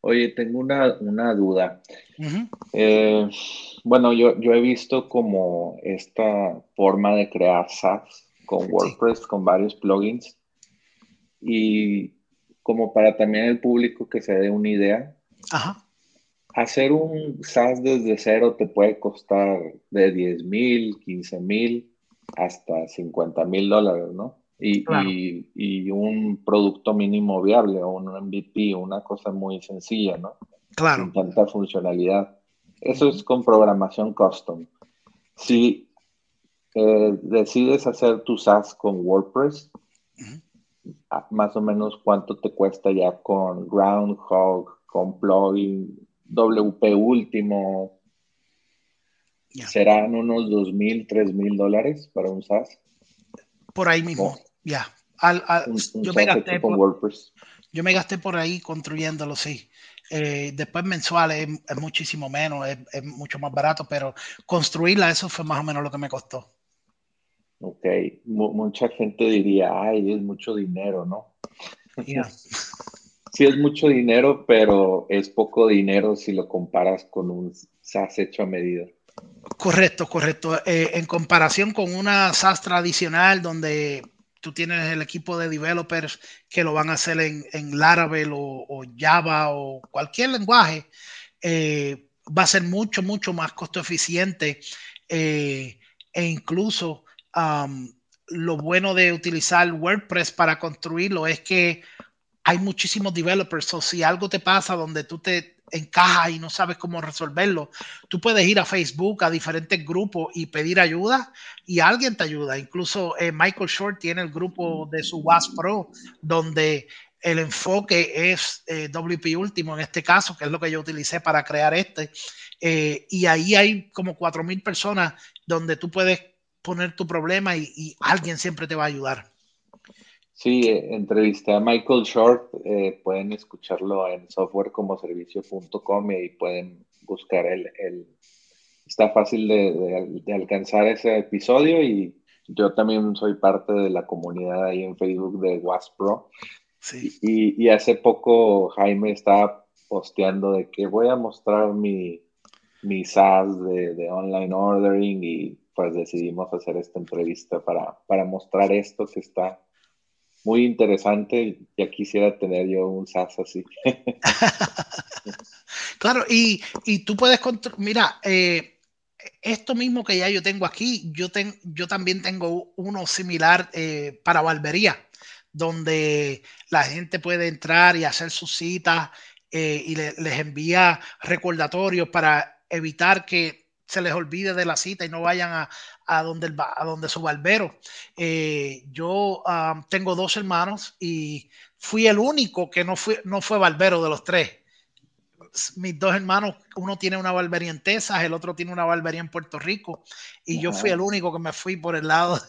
Oye, tengo una, duda. Eh, bueno, yo, yo he visto como esta forma de crear SaaS con WordPress, con varios plugins, y como para también el público que se dé una idea, hacer un SaaS desde cero te puede costar de 10 mil, 15 mil hasta 50 mil dólares, ¿no? y, un producto mínimo viable o un MVP, una cosa muy sencilla, ¿no? Claro. Sin tanta funcionalidad. Eso es con programación custom. Si eh, decides hacer tu SaaS con WordPress, más o menos cuánto te cuesta ya con Groundhog, con plugin, WP último. Serán unos dos mil, tres mil dólares para un SaaS. Por ahí mismo. Ya. yo, me gasté por, yo me gasté por ahí construyéndolo, sí. Eh, después mensual es, muchísimo menos, es, mucho más barato, pero construirla, eso fue más o menos lo que me costó. Ok, mucha gente diría, ay, es mucho dinero, ¿no? sí, es mucho dinero, pero es poco dinero si lo comparas con un SaaS hecho a medida. Correcto, correcto. Eh, en comparación con una SaaS tradicional donde tú tienes el equipo de developers que lo van a hacer en, en Laravel o, Java o cualquier lenguaje, eh, va a ser mucho, mucho más costo eficiente eh, e incluso lo bueno de utilizar WordPress para construirlo es que hay muchísimos developers o si algo te pasa donde tú te encaja y no sabes cómo resolverlo, tú puedes ir a Facebook, a diferentes grupos y pedir ayuda y alguien te ayuda. Incluso eh, Michael Short tiene el grupo de su WASP Pro, donde el enfoque es eh, WP Último en este caso, que es lo que yo utilicé para crear este. Eh, y ahí hay como 4.000 personas donde tú puedes poner tu problema y alguien siempre te va a ayudar. Sí, eh, entrevisté a Michael Short, eh, pueden escucharlo en softwarecomoservicio.com y pueden buscar el, el está fácil de, de, alcanzar ese episodio y yo también soy parte de la comunidad ahí en Facebook de WASPro. Sí. Y, y, hace poco Jaime estaba posteando de que voy a mostrar mi, mi SaaS de, de online ordering y pues decidimos hacer esta entrevista para, para mostrar esto que está muy interesante. Ya quisiera tener yo un SaaS así. claro, y, tú puedes, mira, eh, esto mismo que ya yo tengo aquí, yo, yo también tengo uno similar eh, para barbería, donde la gente puede entrar y hacer sus citas eh, y les envía recordatorios para evitar que se les olvide de la cita y no vayan a, a donde, el, a donde su barbero. Eh, yo tengo dos hermanos y fui el único que no, fui, no fue barbero de los tres mis dos hermanos, uno tiene una barbería en Texas, el otro tiene una barbería en Puerto Rico, y yo fui el único que me fui por el lado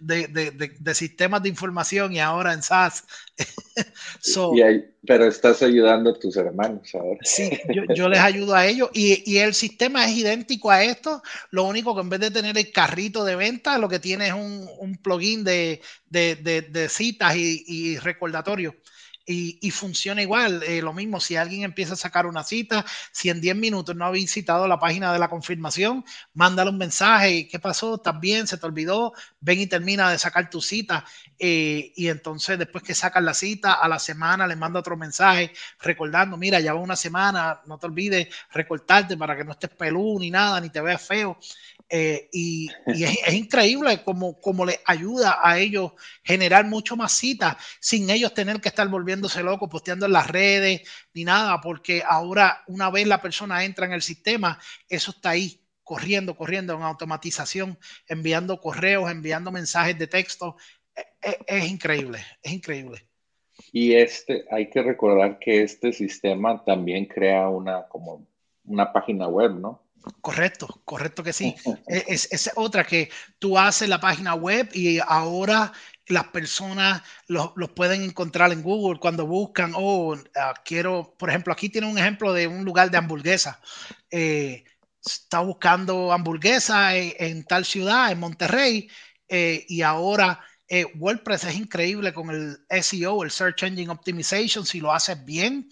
de, sistemas de información y ahora en SaaS. pero estás ayudando a tus hermanos ahora. Sí, yo, les ayudo a ellos y, el sistema es idéntico a esto, lo único que en vez de tener el carrito de venta, lo que tiene es un, plugin de, citas y, y recordatorios y, funciona igual. Eh, lo mismo, si alguien empieza a sacar una cita, si en 10 minutos no ha visitado la página de la confirmación, mándale un mensaje, ¿qué pasó? ¿Estás bien? ¿Se te olvidó? Ven y termina de sacar tu cita. Eh, y entonces después que sacas la cita, a la semana le manda otro mensaje recordando, mira, ya va una semana, no te olvides recortarte para que no estés pelú ni nada, ni te veas feo. Eh, y, es, increíble como, como les ayuda a ellos generar mucho más citas sin ellos tener que estar volviéndose locos, posteando en las redes ni nada, porque ahora una vez la persona entra en el sistema, eso está ahí corriendo, corriendo en automatización, enviando correos, enviando mensajes de texto. Es, e, es increíble, es increíble. Y este, hay que recordar que este sistema también crea una como una página web, ¿no? Correcto, correcto que sí. E, es, otra que tú haces la página web y ahora las personas los, pueden encontrar en Google cuando buscan, oh, ah, quiero, por ejemplo, aquí tiene un ejemplo de un lugar de hamburguesa. Eh, está buscando hamburguesa en, tal ciudad, en Monterrey, eh, y ahora eh, WordPress es increíble con el SEO, el Search Engine Optimization, si lo haces bien.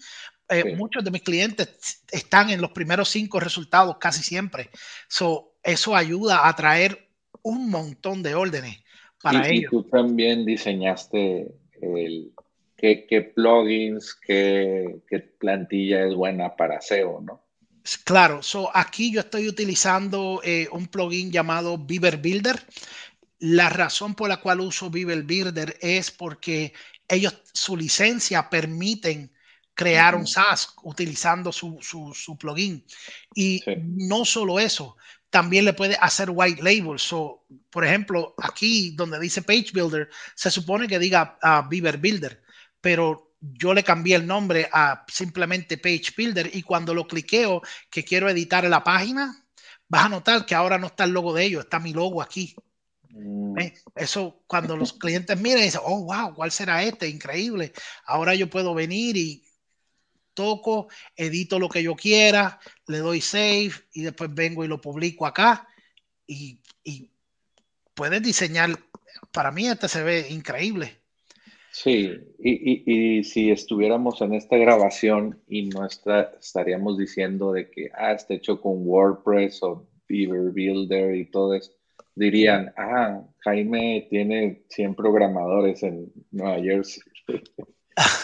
Muchos de mis clientes están en los primeros cinco resultados casi siempre. So, eso ayuda a traer un montón de órdenes para ellos. Y tú también diseñaste el, qué, plugins, qué, qué plantilla es buena para SEO, ¿no? Claro, so aquí yo estoy utilizando eh, un plugin llamado Beaver Builder. La razón por la cual uso Beaver Builder es porque ellos, su licencia permiten crear un SaaS utilizando su, su, plugin. Y no solo eso, también le puede hacer white label. So, por ejemplo, aquí donde dice Page Builder, se supone que diga uh, Beaver Builder, pero yo le cambié el nombre a simplemente Page Builder y cuando lo cliqueo que quiero editar la página, vas a notar que ahora no está el logo de ellos, está mi logo aquí. Mm. Eso cuando los clientes miran y dicen, oh, wow, ¿cuál será este? Increíble. Ahora yo puedo venir y toco, edito lo que yo quiera, le doy save y después vengo y lo publico acá y, y puedes diseñar. Para mí este se ve increíble. Sí, y, si estuviéramos en esta grabación y no estaríamos diciendo de que, ah, está hecho con WordPress o Beaver Builder y todo eso, dirían, ah, Jaime tiene 100 programadores en Nueva Jersey.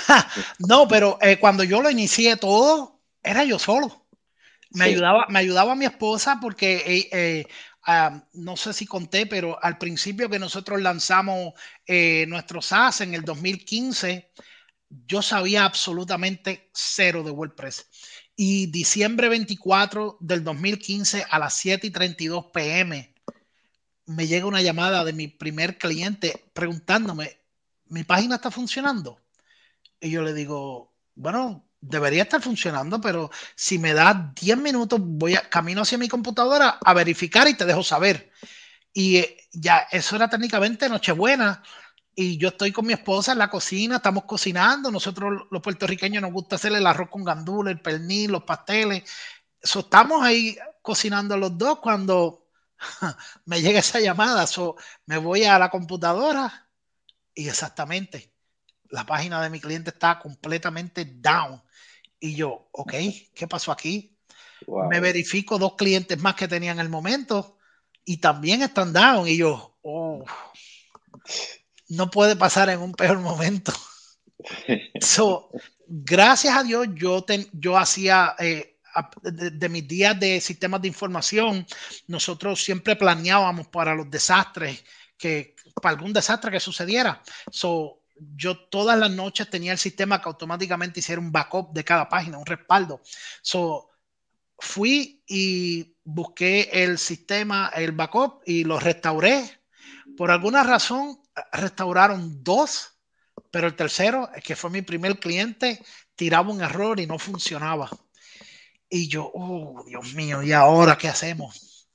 no, pero eh, cuando yo lo inicié todo, era yo solo. Me, ayudaba, me ayudaba mi esposa porque eh, eh, no sé si conté, pero al principio que nosotros lanzamos eh, nuestro SaaS en el 2015, yo sabía absolutamente cero de WordPress. Y diciembre 24 del 2015 a las 7 y 32 pm, me llega una llamada de mi primer cliente preguntándome, ¿mi página está funcionando? Y yo le digo, bueno, debería estar funcionando, pero si me da 10 minutos, voy a camino hacia mi computadora a verificar y te dejo saber. Y eh, ya, eso era técnicamente Nochebuena. Y yo estoy con mi esposa en la cocina, estamos cocinando. Nosotros, los puertorriqueños, nos gusta hacer el arroz con gandula, el pernil, los pasteles. So, estamos ahí cocinando los dos cuando me llega esa llamada. So, me voy a la computadora y exactamente la página de mi cliente está completamente down. Y yo, ok, ¿qué pasó aquí? Me verifico dos clientes más que tenía en el momento y también están down. Y yo, oh, no puede pasar en un peor momento. So, gracias a Dios, yo, yo hacía eh, de, mis días de sistemas de información, nosotros siempre planeábamos para los desastres, que para algún desastre que sucediera. So, yo todas las noches tenía el sistema que automáticamente hiciera un backup de cada página, un respaldo. So, fui y busqué el sistema, el backup y lo restauré. Por alguna razón, restauraron dos, pero el tercero, que fue mi primer cliente, tiraba un error y no funcionaba. Y yo, oh, Dios mío, ¿y ahora qué hacemos?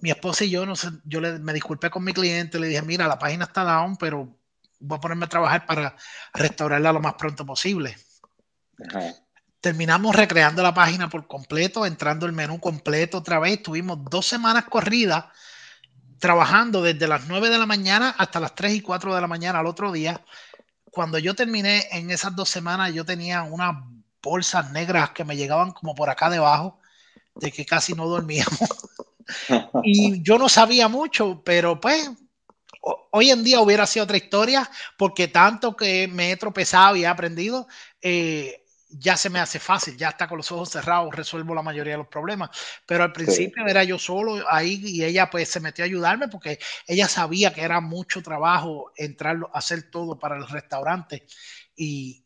Mi esposa y yo, no sé, yo le, me disculpé con mi cliente, le dije, mira, la página está down, pero voy a ponerme a trabajar para restaurarla lo más pronto posible. Terminamos recreando la página por completo, entrando el menú completo otra vez. Tuvimos dos semanas corridas trabajando desde las 9 de la mañana hasta las 3 y 4 de la mañana al otro día. Cuando yo terminé en esas dos semanas, yo tenía unas bolsas negras que me llegaban como por acá debajo, de que casi no dormíamos. y yo no sabía mucho, pero pues hoy en día hubiera sido otra historia, porque tanto que me he tropezado y he aprendido, eh, ya se me hace fácil, ya está con los ojos cerrados, resuelvo la mayoría de los problemas. Pero al principio era yo solo ahí y ella pues se metió a ayudarme porque ella sabía que era mucho trabajo entrar hacer todo para el restaurante. Y,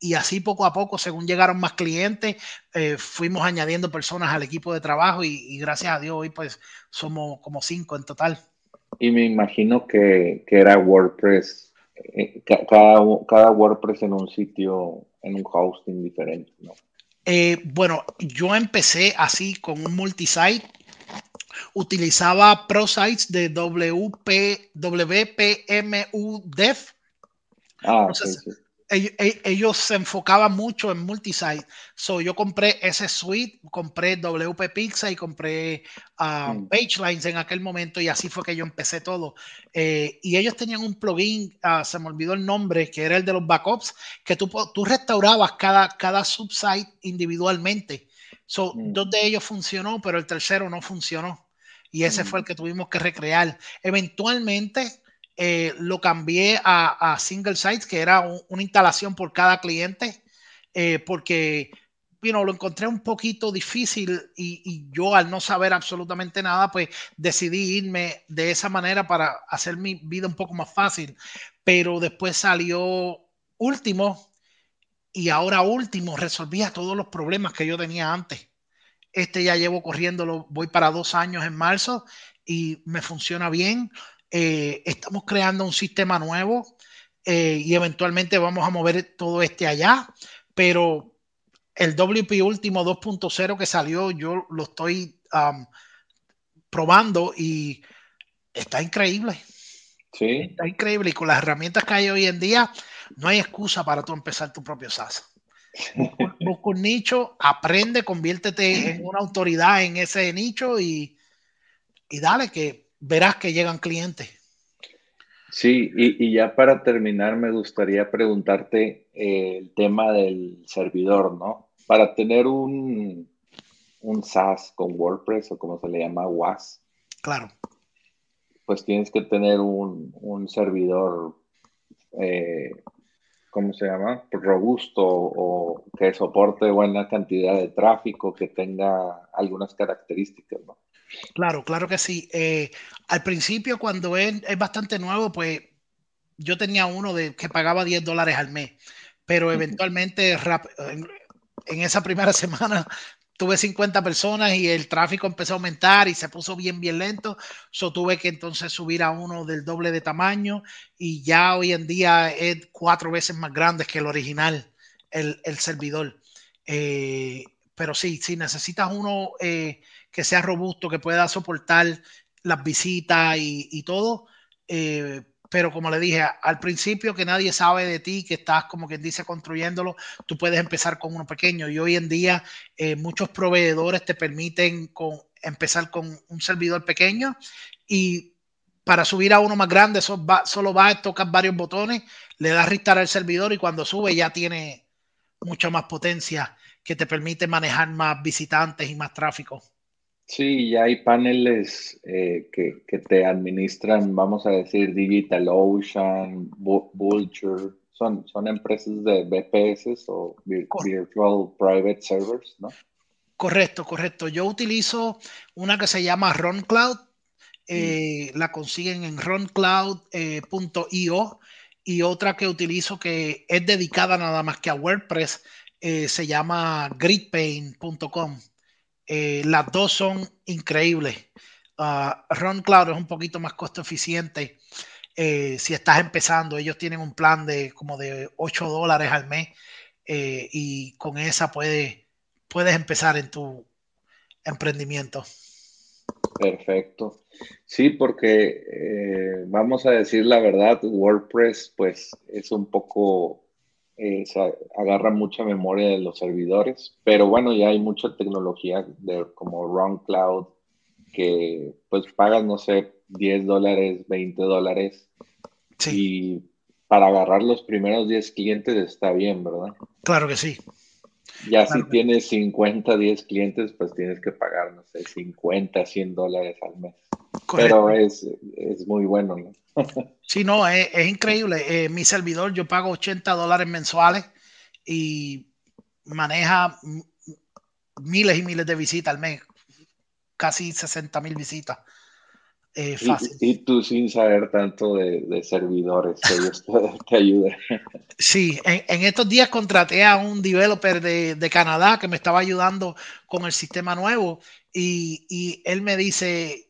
y, así poco a poco, según llegaron más clientes, eh, fuimos añadiendo personas al equipo de trabajo y, y gracias a Dios hoy pues somos como cinco en total. Y me imagino que, era WordPress, eh, cada, cada, WordPress en un sitio, en un hosting diferente, ¿no? Eh, bueno, yo empecé así con un multisite. Utilizaba ProSites de WP, WPMU Dev. Ah, ellos, se enfocaban mucho en multisite. So, yo compré ese suite, compré WP Pizza y compré uh, mm. PageLines en aquel momento y así fue que yo empecé todo. Eh, y ellos tenían un plugin, uh, se me olvidó el nombre, que era el de los backups, que tú, tú restaurabas cada, cada subsite individualmente. So, mm. Dos de ellos funcionó, pero el tercero no funcionó. Y ese fue el que tuvimos que recrear. Eventualmente eh, lo cambié a, single sites, que era una instalación por cada cliente, eh, porque lo encontré un poquito difícil y, yo al no saber absolutamente nada, pues decidí irme de esa manera para hacer mi vida un poco más fácil. Pero después salió último y ahora último resolvía todos los problemas que yo tenía antes. Este ya llevo corriéndolo, voy para dos años en marzo y me funciona bien. Eh, estamos creando un sistema nuevo eh, y eventualmente vamos a mover todo este allá, pero el WP último 2.0 que salió, yo lo estoy probando y está increíble. Sí. Está increíble y con las herramientas que hay hoy en día, no hay excusa para tú empezar tu propio SaaS. Busca un nicho, aprende, conviértete en una autoridad en ese nicho y, y dale que verás que llegan clientes. Sí, y, ya para terminar me gustaría preguntarte eh, el tema del servidor, ¿no? Para tener un, un SaaS con WordPress o como se le llama WAS. Claro. Pues tienes que tener un, servidor, eh, ¿cómo se llama? Robusto o que soporte buena cantidad de tráfico, que tenga algunas características, ¿no? Claro, claro que sí. Eh, al principio, cuando es, bastante nuevo, pues yo tenía uno de que pagaba 10 dólares al mes, pero eventualmente en, esa primera semana tuve 50 personas y el tráfico empezó a aumentar y se puso bien, bien lento. So tuve que entonces subir a uno del doble de tamaño y ya hoy en día es cuatro veces más grande que el original, el, servidor. Eh, pero sí, si necesitas uno eh, que sea robusto, que pueda soportar las visitas y, todo. Eh, pero como le dije al principio, que nadie sabe de ti, que estás como quien dice construyéndolo, tú puedes empezar con uno pequeño. Y hoy en día eh, muchos proveedores te permiten con, empezar con un servidor pequeño y para subir a uno más grande solo va, solo a tocar varios botones, le das restar al servidor y cuando sube ya tiene mucha más potencia que te permite manejar más visitantes y más tráfico. Sí, ya hay paneles eh, que, te administran, vamos a decir, DigitalOcean, Vulture, son, son empresas de BPS o Virtual Private Servers, ¿no? Correcto, correcto. Yo utilizo una que se llama RunCloud, eh, la consiguen en runcloud.io eh, y otra que utilizo que es dedicada nada más que a WordPress, se llama gridpain.com. Eh, las dos son increíbles. Uh, Ron Cloud es un poquito más costo eficiente. Eh, si estás empezando, ellos tienen un plan de como de 8 dólares al mes eh, y con esa puedes, puedes empezar en tu emprendimiento. Perfecto. Sí, porque vamos a decir la verdad, WordPress pues es un poco eh, se agarra mucha memoria de los servidores, pero bueno, ya hay mucha tecnología de, como Run Cloud que pues pagas, no sé, 10 dólares, 20 dólares. Y para agarrar los primeros 10 clientes está bien, ¿verdad? Claro que sí. Ya si tienes 50, 10 clientes, pues tienes que pagar, no sé, 50, 100 dólares al mes. Pero es, es muy bueno, ¿no? Sí, no, es, increíble. Eh, mi servidor, yo pago 80 dólares mensuales y maneja miles y miles de visitas al mes, casi 60 mil visitas. Eh, fácil. Y, tú sin saber tanto de, servidores, que ellos te, ayuden. Sí, en, estos días contraté a un developer de, de, Canadá que me estaba ayudando con el sistema nuevo y, y él me dice,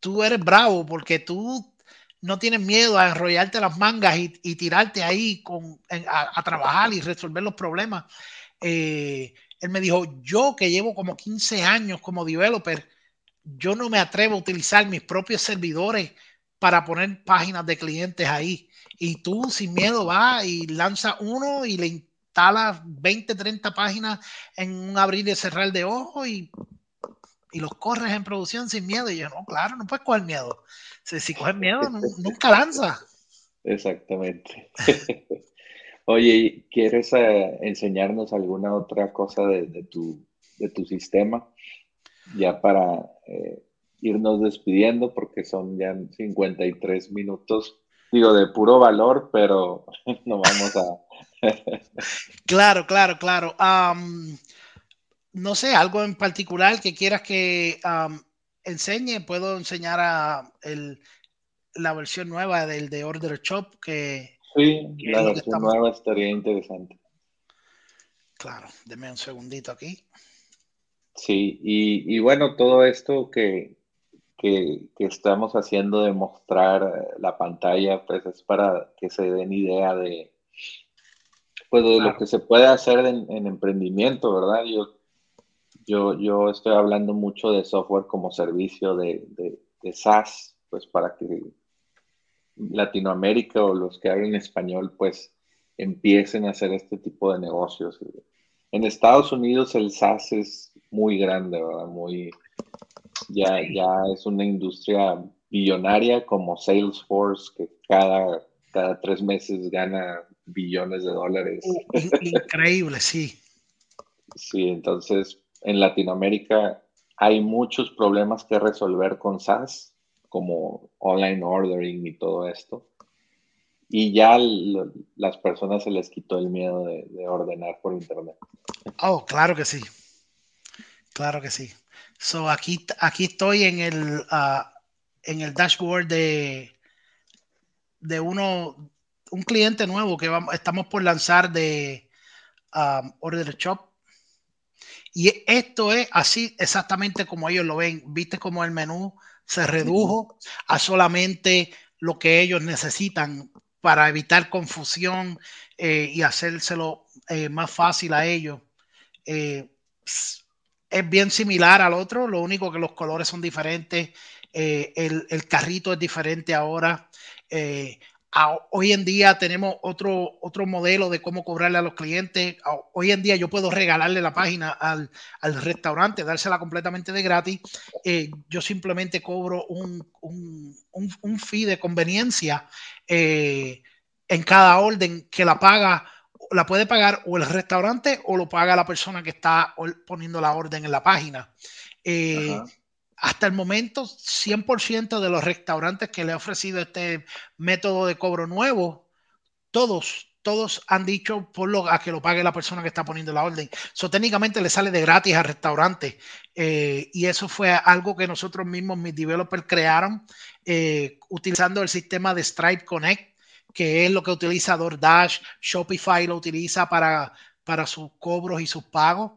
tú eres bravo porque tú no tienes miedo a enrollarte las mangas y, tirarte ahí con, a, trabajar y resolver los problemas. Eh, él me dijo, yo que llevo como 15 años como developer, yo no me atrevo a utilizar mis propios servidores para poner páginas de clientes ahí. Y tú sin miedo vas y lanza uno y le instalas 20, 30 páginas en un abrir y cerrar de ojo y, y los corres en producción sin miedo. Y yo, no, claro, no puedes coger miedo. Si, si coges miedo, nunca lanza. Exactamente. Oye, ¿quieres eh, enseñarnos alguna otra cosa de, tu, de tu sistema? Ya para eh, irnos despidiendo, porque son ya 53 minutos, digo, de puro valor, pero no vamos a... claro, claro, claro. No sé, algo en particular que quieras que enseñe, puedo enseñar a la versión nueva del de Order Shop que... Sí, la versión nueva estaría interesante. Claro, deme un segundito aquí. Sí, y, bueno, todo esto que, que, estamos haciendo de mostrar la pantalla, pues es para que se den idea de, pues, de lo que se puede hacer en, emprendimiento, ¿verdad? Yo, yo, yo estoy hablando mucho de software como servicio de, de, SaaS, pues para que Latinoamérica o los que hablan español, pues empiecen a hacer este tipo de negocios. En Estados Unidos el SaaS es muy grande, ¿verdad? Muy, ya, ya es una industria billonaria como Salesforce, que cada, cada tres meses gana billones de dólares. Increíble, sí. Sí, entonces en Latinoamérica hay muchos problemas que resolver con SaaS, como online ordering y todo esto. Y ya las personas se les quitó el miedo de, de ordenar por internet. Oh, claro que sí. Claro que sí. So aquí, aquí estoy en el, ah, en el dashboard de, de uno, un cliente nuevo que vamos, estamos por lanzar de um, Order Shop. Y esto es así exactamente como ellos lo ven. Viste como el menú se redujo a solamente lo que ellos necesitan para evitar confusión eh, y hacérselo eh, más fácil a ellos. Eh, es bien similar al otro, lo único que los colores son diferentes, el, carrito es diferente ahora. Eh, hoy en día tenemos otro, otro modelo de cómo cobrarle a los clientes. hoy en día yo puedo regalarle la página al, restaurante, dársela completamente de gratis. Eh, yo simplemente cobro un, un, un, fee de conveniencia en cada orden que la paga la puede pagar o el restaurante o lo paga la persona que está poniendo la orden en la página. Eh, hasta el momento, 100% de los restaurantes que le he ofrecido este método de cobro nuevo, todos, todos han dicho por lo a que lo pague la persona que está poniendo la orden. Eso técnicamente le sale de gratis al restaurante. Eh, y eso fue algo que nosotros mismos, mis developers, crearon eh, utilizando el sistema de Stripe Connect que es lo que utiliza DoorDash, Shopify lo utiliza para, para sus cobros y sus pagos.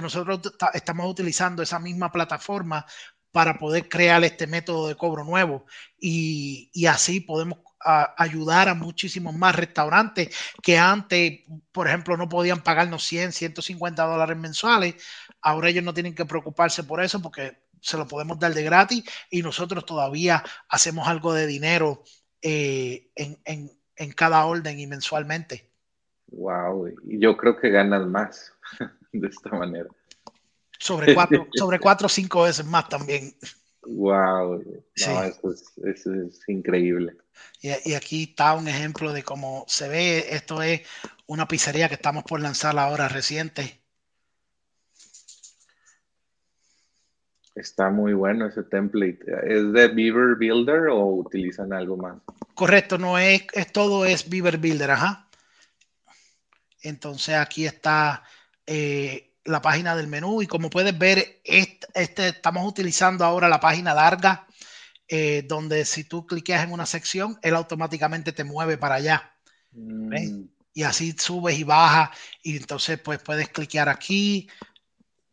nosotros estamos utilizando esa misma plataforma para poder crear este método de cobro nuevo y, así podemos ayudar a muchísimos más restaurantes que antes, por ejemplo, no podían pagarnos 100, 150 dólares mensuales. Ahora ellos no tienen que preocuparse por eso porque se lo podemos dar de gratis y nosotros todavía hacemos algo de dinero eh, en, cada orden y mensualmente. Wow, y yo creo que ganan más de esta manera. Sobre cuatro, sobre cuatro o cinco veces más también. Wow, eso, es, increíble. Y, aquí está un ejemplo de cómo se ve. Esto es una pizzería que estamos por lanzar ahora reciente. Está muy bueno ese template. ¿Es de Beaver Builder o utilizan algo más? Correcto, no es, es todo es Beaver Builder, ajá. Entonces aquí está eh, la página del menú y como puedes ver, este, estamos utilizando ahora la página larga, eh, donde si tú cliqueas en una sección, él automáticamente te mueve para allá. Mm. Y así subes y bajas y entonces pues puedes cliquear aquí,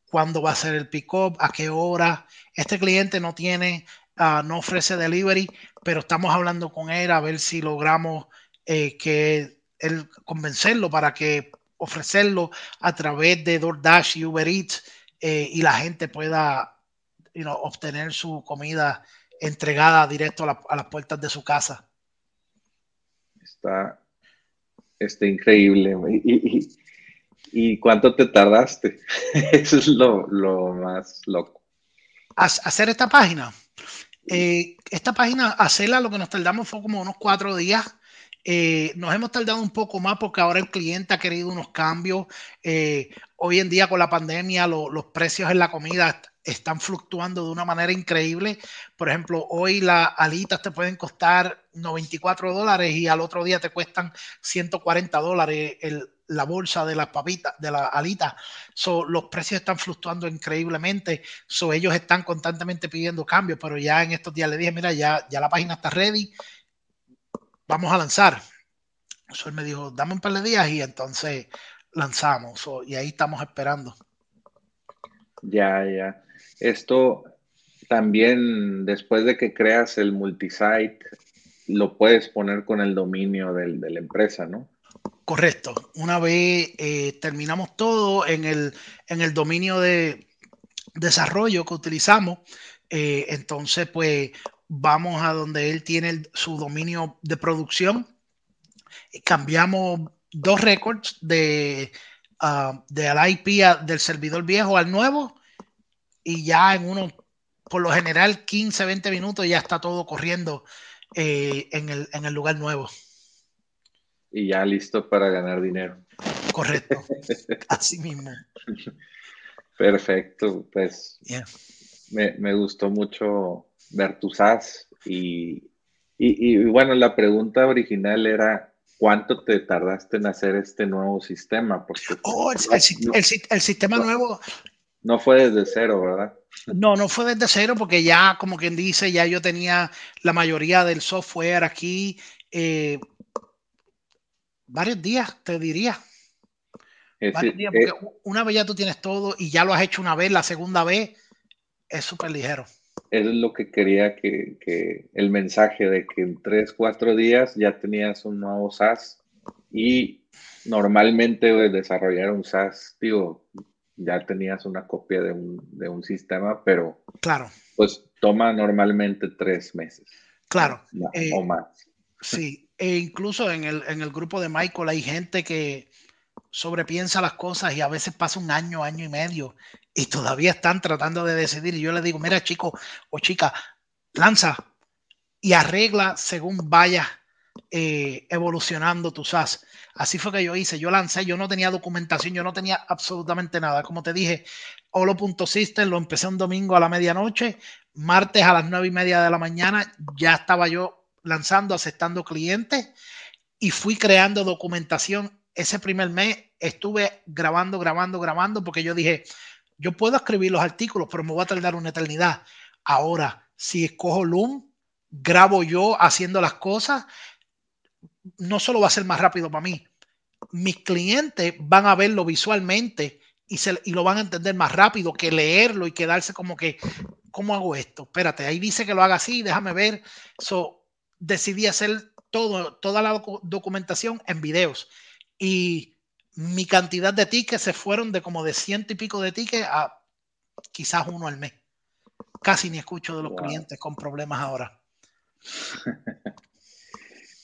cuándo va a ser el pick-up, a qué hora. Este cliente no tiene, ah, no ofrece delivery, pero estamos hablando con él a ver si logramos eh, que él convencerlo para que ofrecerlo a través de DoorDash y Uber Eats eh, y la gente pueda obtener su comida entregada directo a, las puertas de su casa. Está, está increíble. Y, y, cuánto te tardaste? Eso es lo, más loco. Hacer esta página. Eh, esta página, hacerla, lo que nos tardamos fue como unos cuatro días. Eh, nos hemos tardado un poco más porque ahora el cliente ha querido unos cambios. Eh, hoy en día con la pandemia los precios en la comida están fluctuando de una manera increíble. Por ejemplo, hoy las alitas te pueden costar 94 dólares y al otro día te cuestan 140 dólares la bolsa de las papitas, de las alitas. los precios están fluctuando increíblemente. So, ellos están constantemente pidiendo cambios, pero ya en estos días le dije, mira, ya, ya la página está ready vamos a lanzar. Eso él me dijo, dame un par de días y entonces lanzamos. y ahí estamos esperando. Ya, ya. Esto también, después de que creas el multisite, lo puedes poner con el dominio de la empresa, ¿no? Correcto. Una vez eh, terminamos todo en el, en el dominio de desarrollo que utilizamos, eh, entonces pues vamos a donde él tiene su dominio de producción. Y cambiamos dos récords de, uh, de IP del servidor viejo al nuevo y ya en uno, por lo general, 15, 20 minutos ya está todo corriendo eh, en, el, en el lugar nuevo. Y ya listo para ganar dinero. Correcto, así mismo. Perfecto, pues me, me, gustó mucho ver tus as y, y, bueno, la pregunta original era, ¿cuánto te tardaste en hacer este nuevo sistema? Porque oh, el, el, sistema nuevo... No fue desde cero, ¿verdad? No, no fue desde cero porque ya, como quien dice, ya yo tenía la mayoría del software aquí. Eh, varios días, te diría. varios días, porque eh, una vez ya tú tienes todo y ya lo has hecho una vez, la segunda vez es súper ligero es lo que quería que, el mensaje de que en tres, cuatro días ya tenías un nuevo SaaS y normalmente desarrollar un SaaS, digo, ya tenías una copia de un, sistema, pero claro. pues toma normalmente tres meses. Claro. o eh, más. Sí, e incluso en el, en el grupo de Michael hay gente que sobrepiensa las cosas y a veces pasa un año, año y medio y todavía están tratando de decidir. Y yo le digo, mira chico o chica, lanza y arregla según vaya eh, evolucionando tu SaaS. Así fue que yo hice. Yo lancé, yo no tenía documentación, yo no tenía absolutamente nada. Como te dije, Olo.system lo empecé un domingo a la medianoche, martes a las nueve y media de la mañana ya estaba yo lanzando, aceptando clientes y fui creando documentación. Ese primer mes estuve grabando, grabando, grabando porque yo dije, yo puedo escribir los artículos, pero me voy a tardar una eternidad. Ahora, si escojo Loom, grabo yo haciendo las cosas, no solo va a ser más rápido para mí, mis clientes van a verlo visualmente y, se, y lo van a entender más rápido que leerlo y quedarse como que, ¿cómo hago esto? Espérate, ahí dice que lo haga así, déjame ver. So, decidí hacer todo, toda la documentación en videos. Y mi cantidad de tickets se fueron de como de ciento y pico de tickets a quizás uno al mes. Casi ni escucho de los clientes con problemas ahora.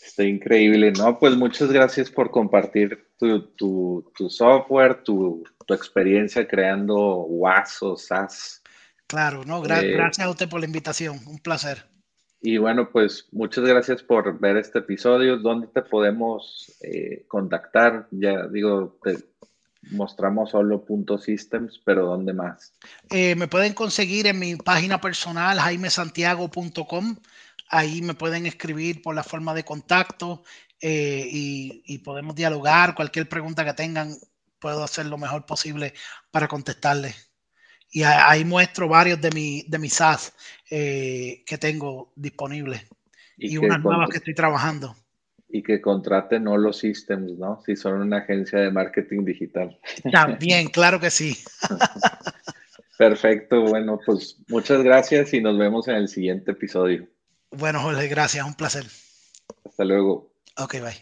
Está increíble, ¿no? Pues muchas gracias por compartir tu, software, tu, experiencia creando WAS o SaaS. Claro, no, eh, gracias a usted por la invitación, un placer. Y bueno, pues muchas gracias por ver este episodio. ¿Dónde te podemos eh, contactar? Ya digo, te mostramos solo punto systems, pero ¿dónde más? Eh, me pueden conseguir en mi página personal, jaimesantiago.com. Ahí me pueden escribir por la forma de contacto eh, y, y podemos dialogar. Cualquier pregunta que tengan, puedo hacer lo mejor posible para contestarles y ahí muestro varios de, mi, de mis SaaS eh, que tengo disponibles y, unas nuevas que estoy trabajando. Y que contraten los Systems, ¿no? Si son una agencia de marketing digital. También, claro que sí. Perfecto, bueno, pues muchas gracias y nos vemos en el siguiente episodio. Bueno, Jorge, gracias, un placer. Hasta luego. Ok, bye.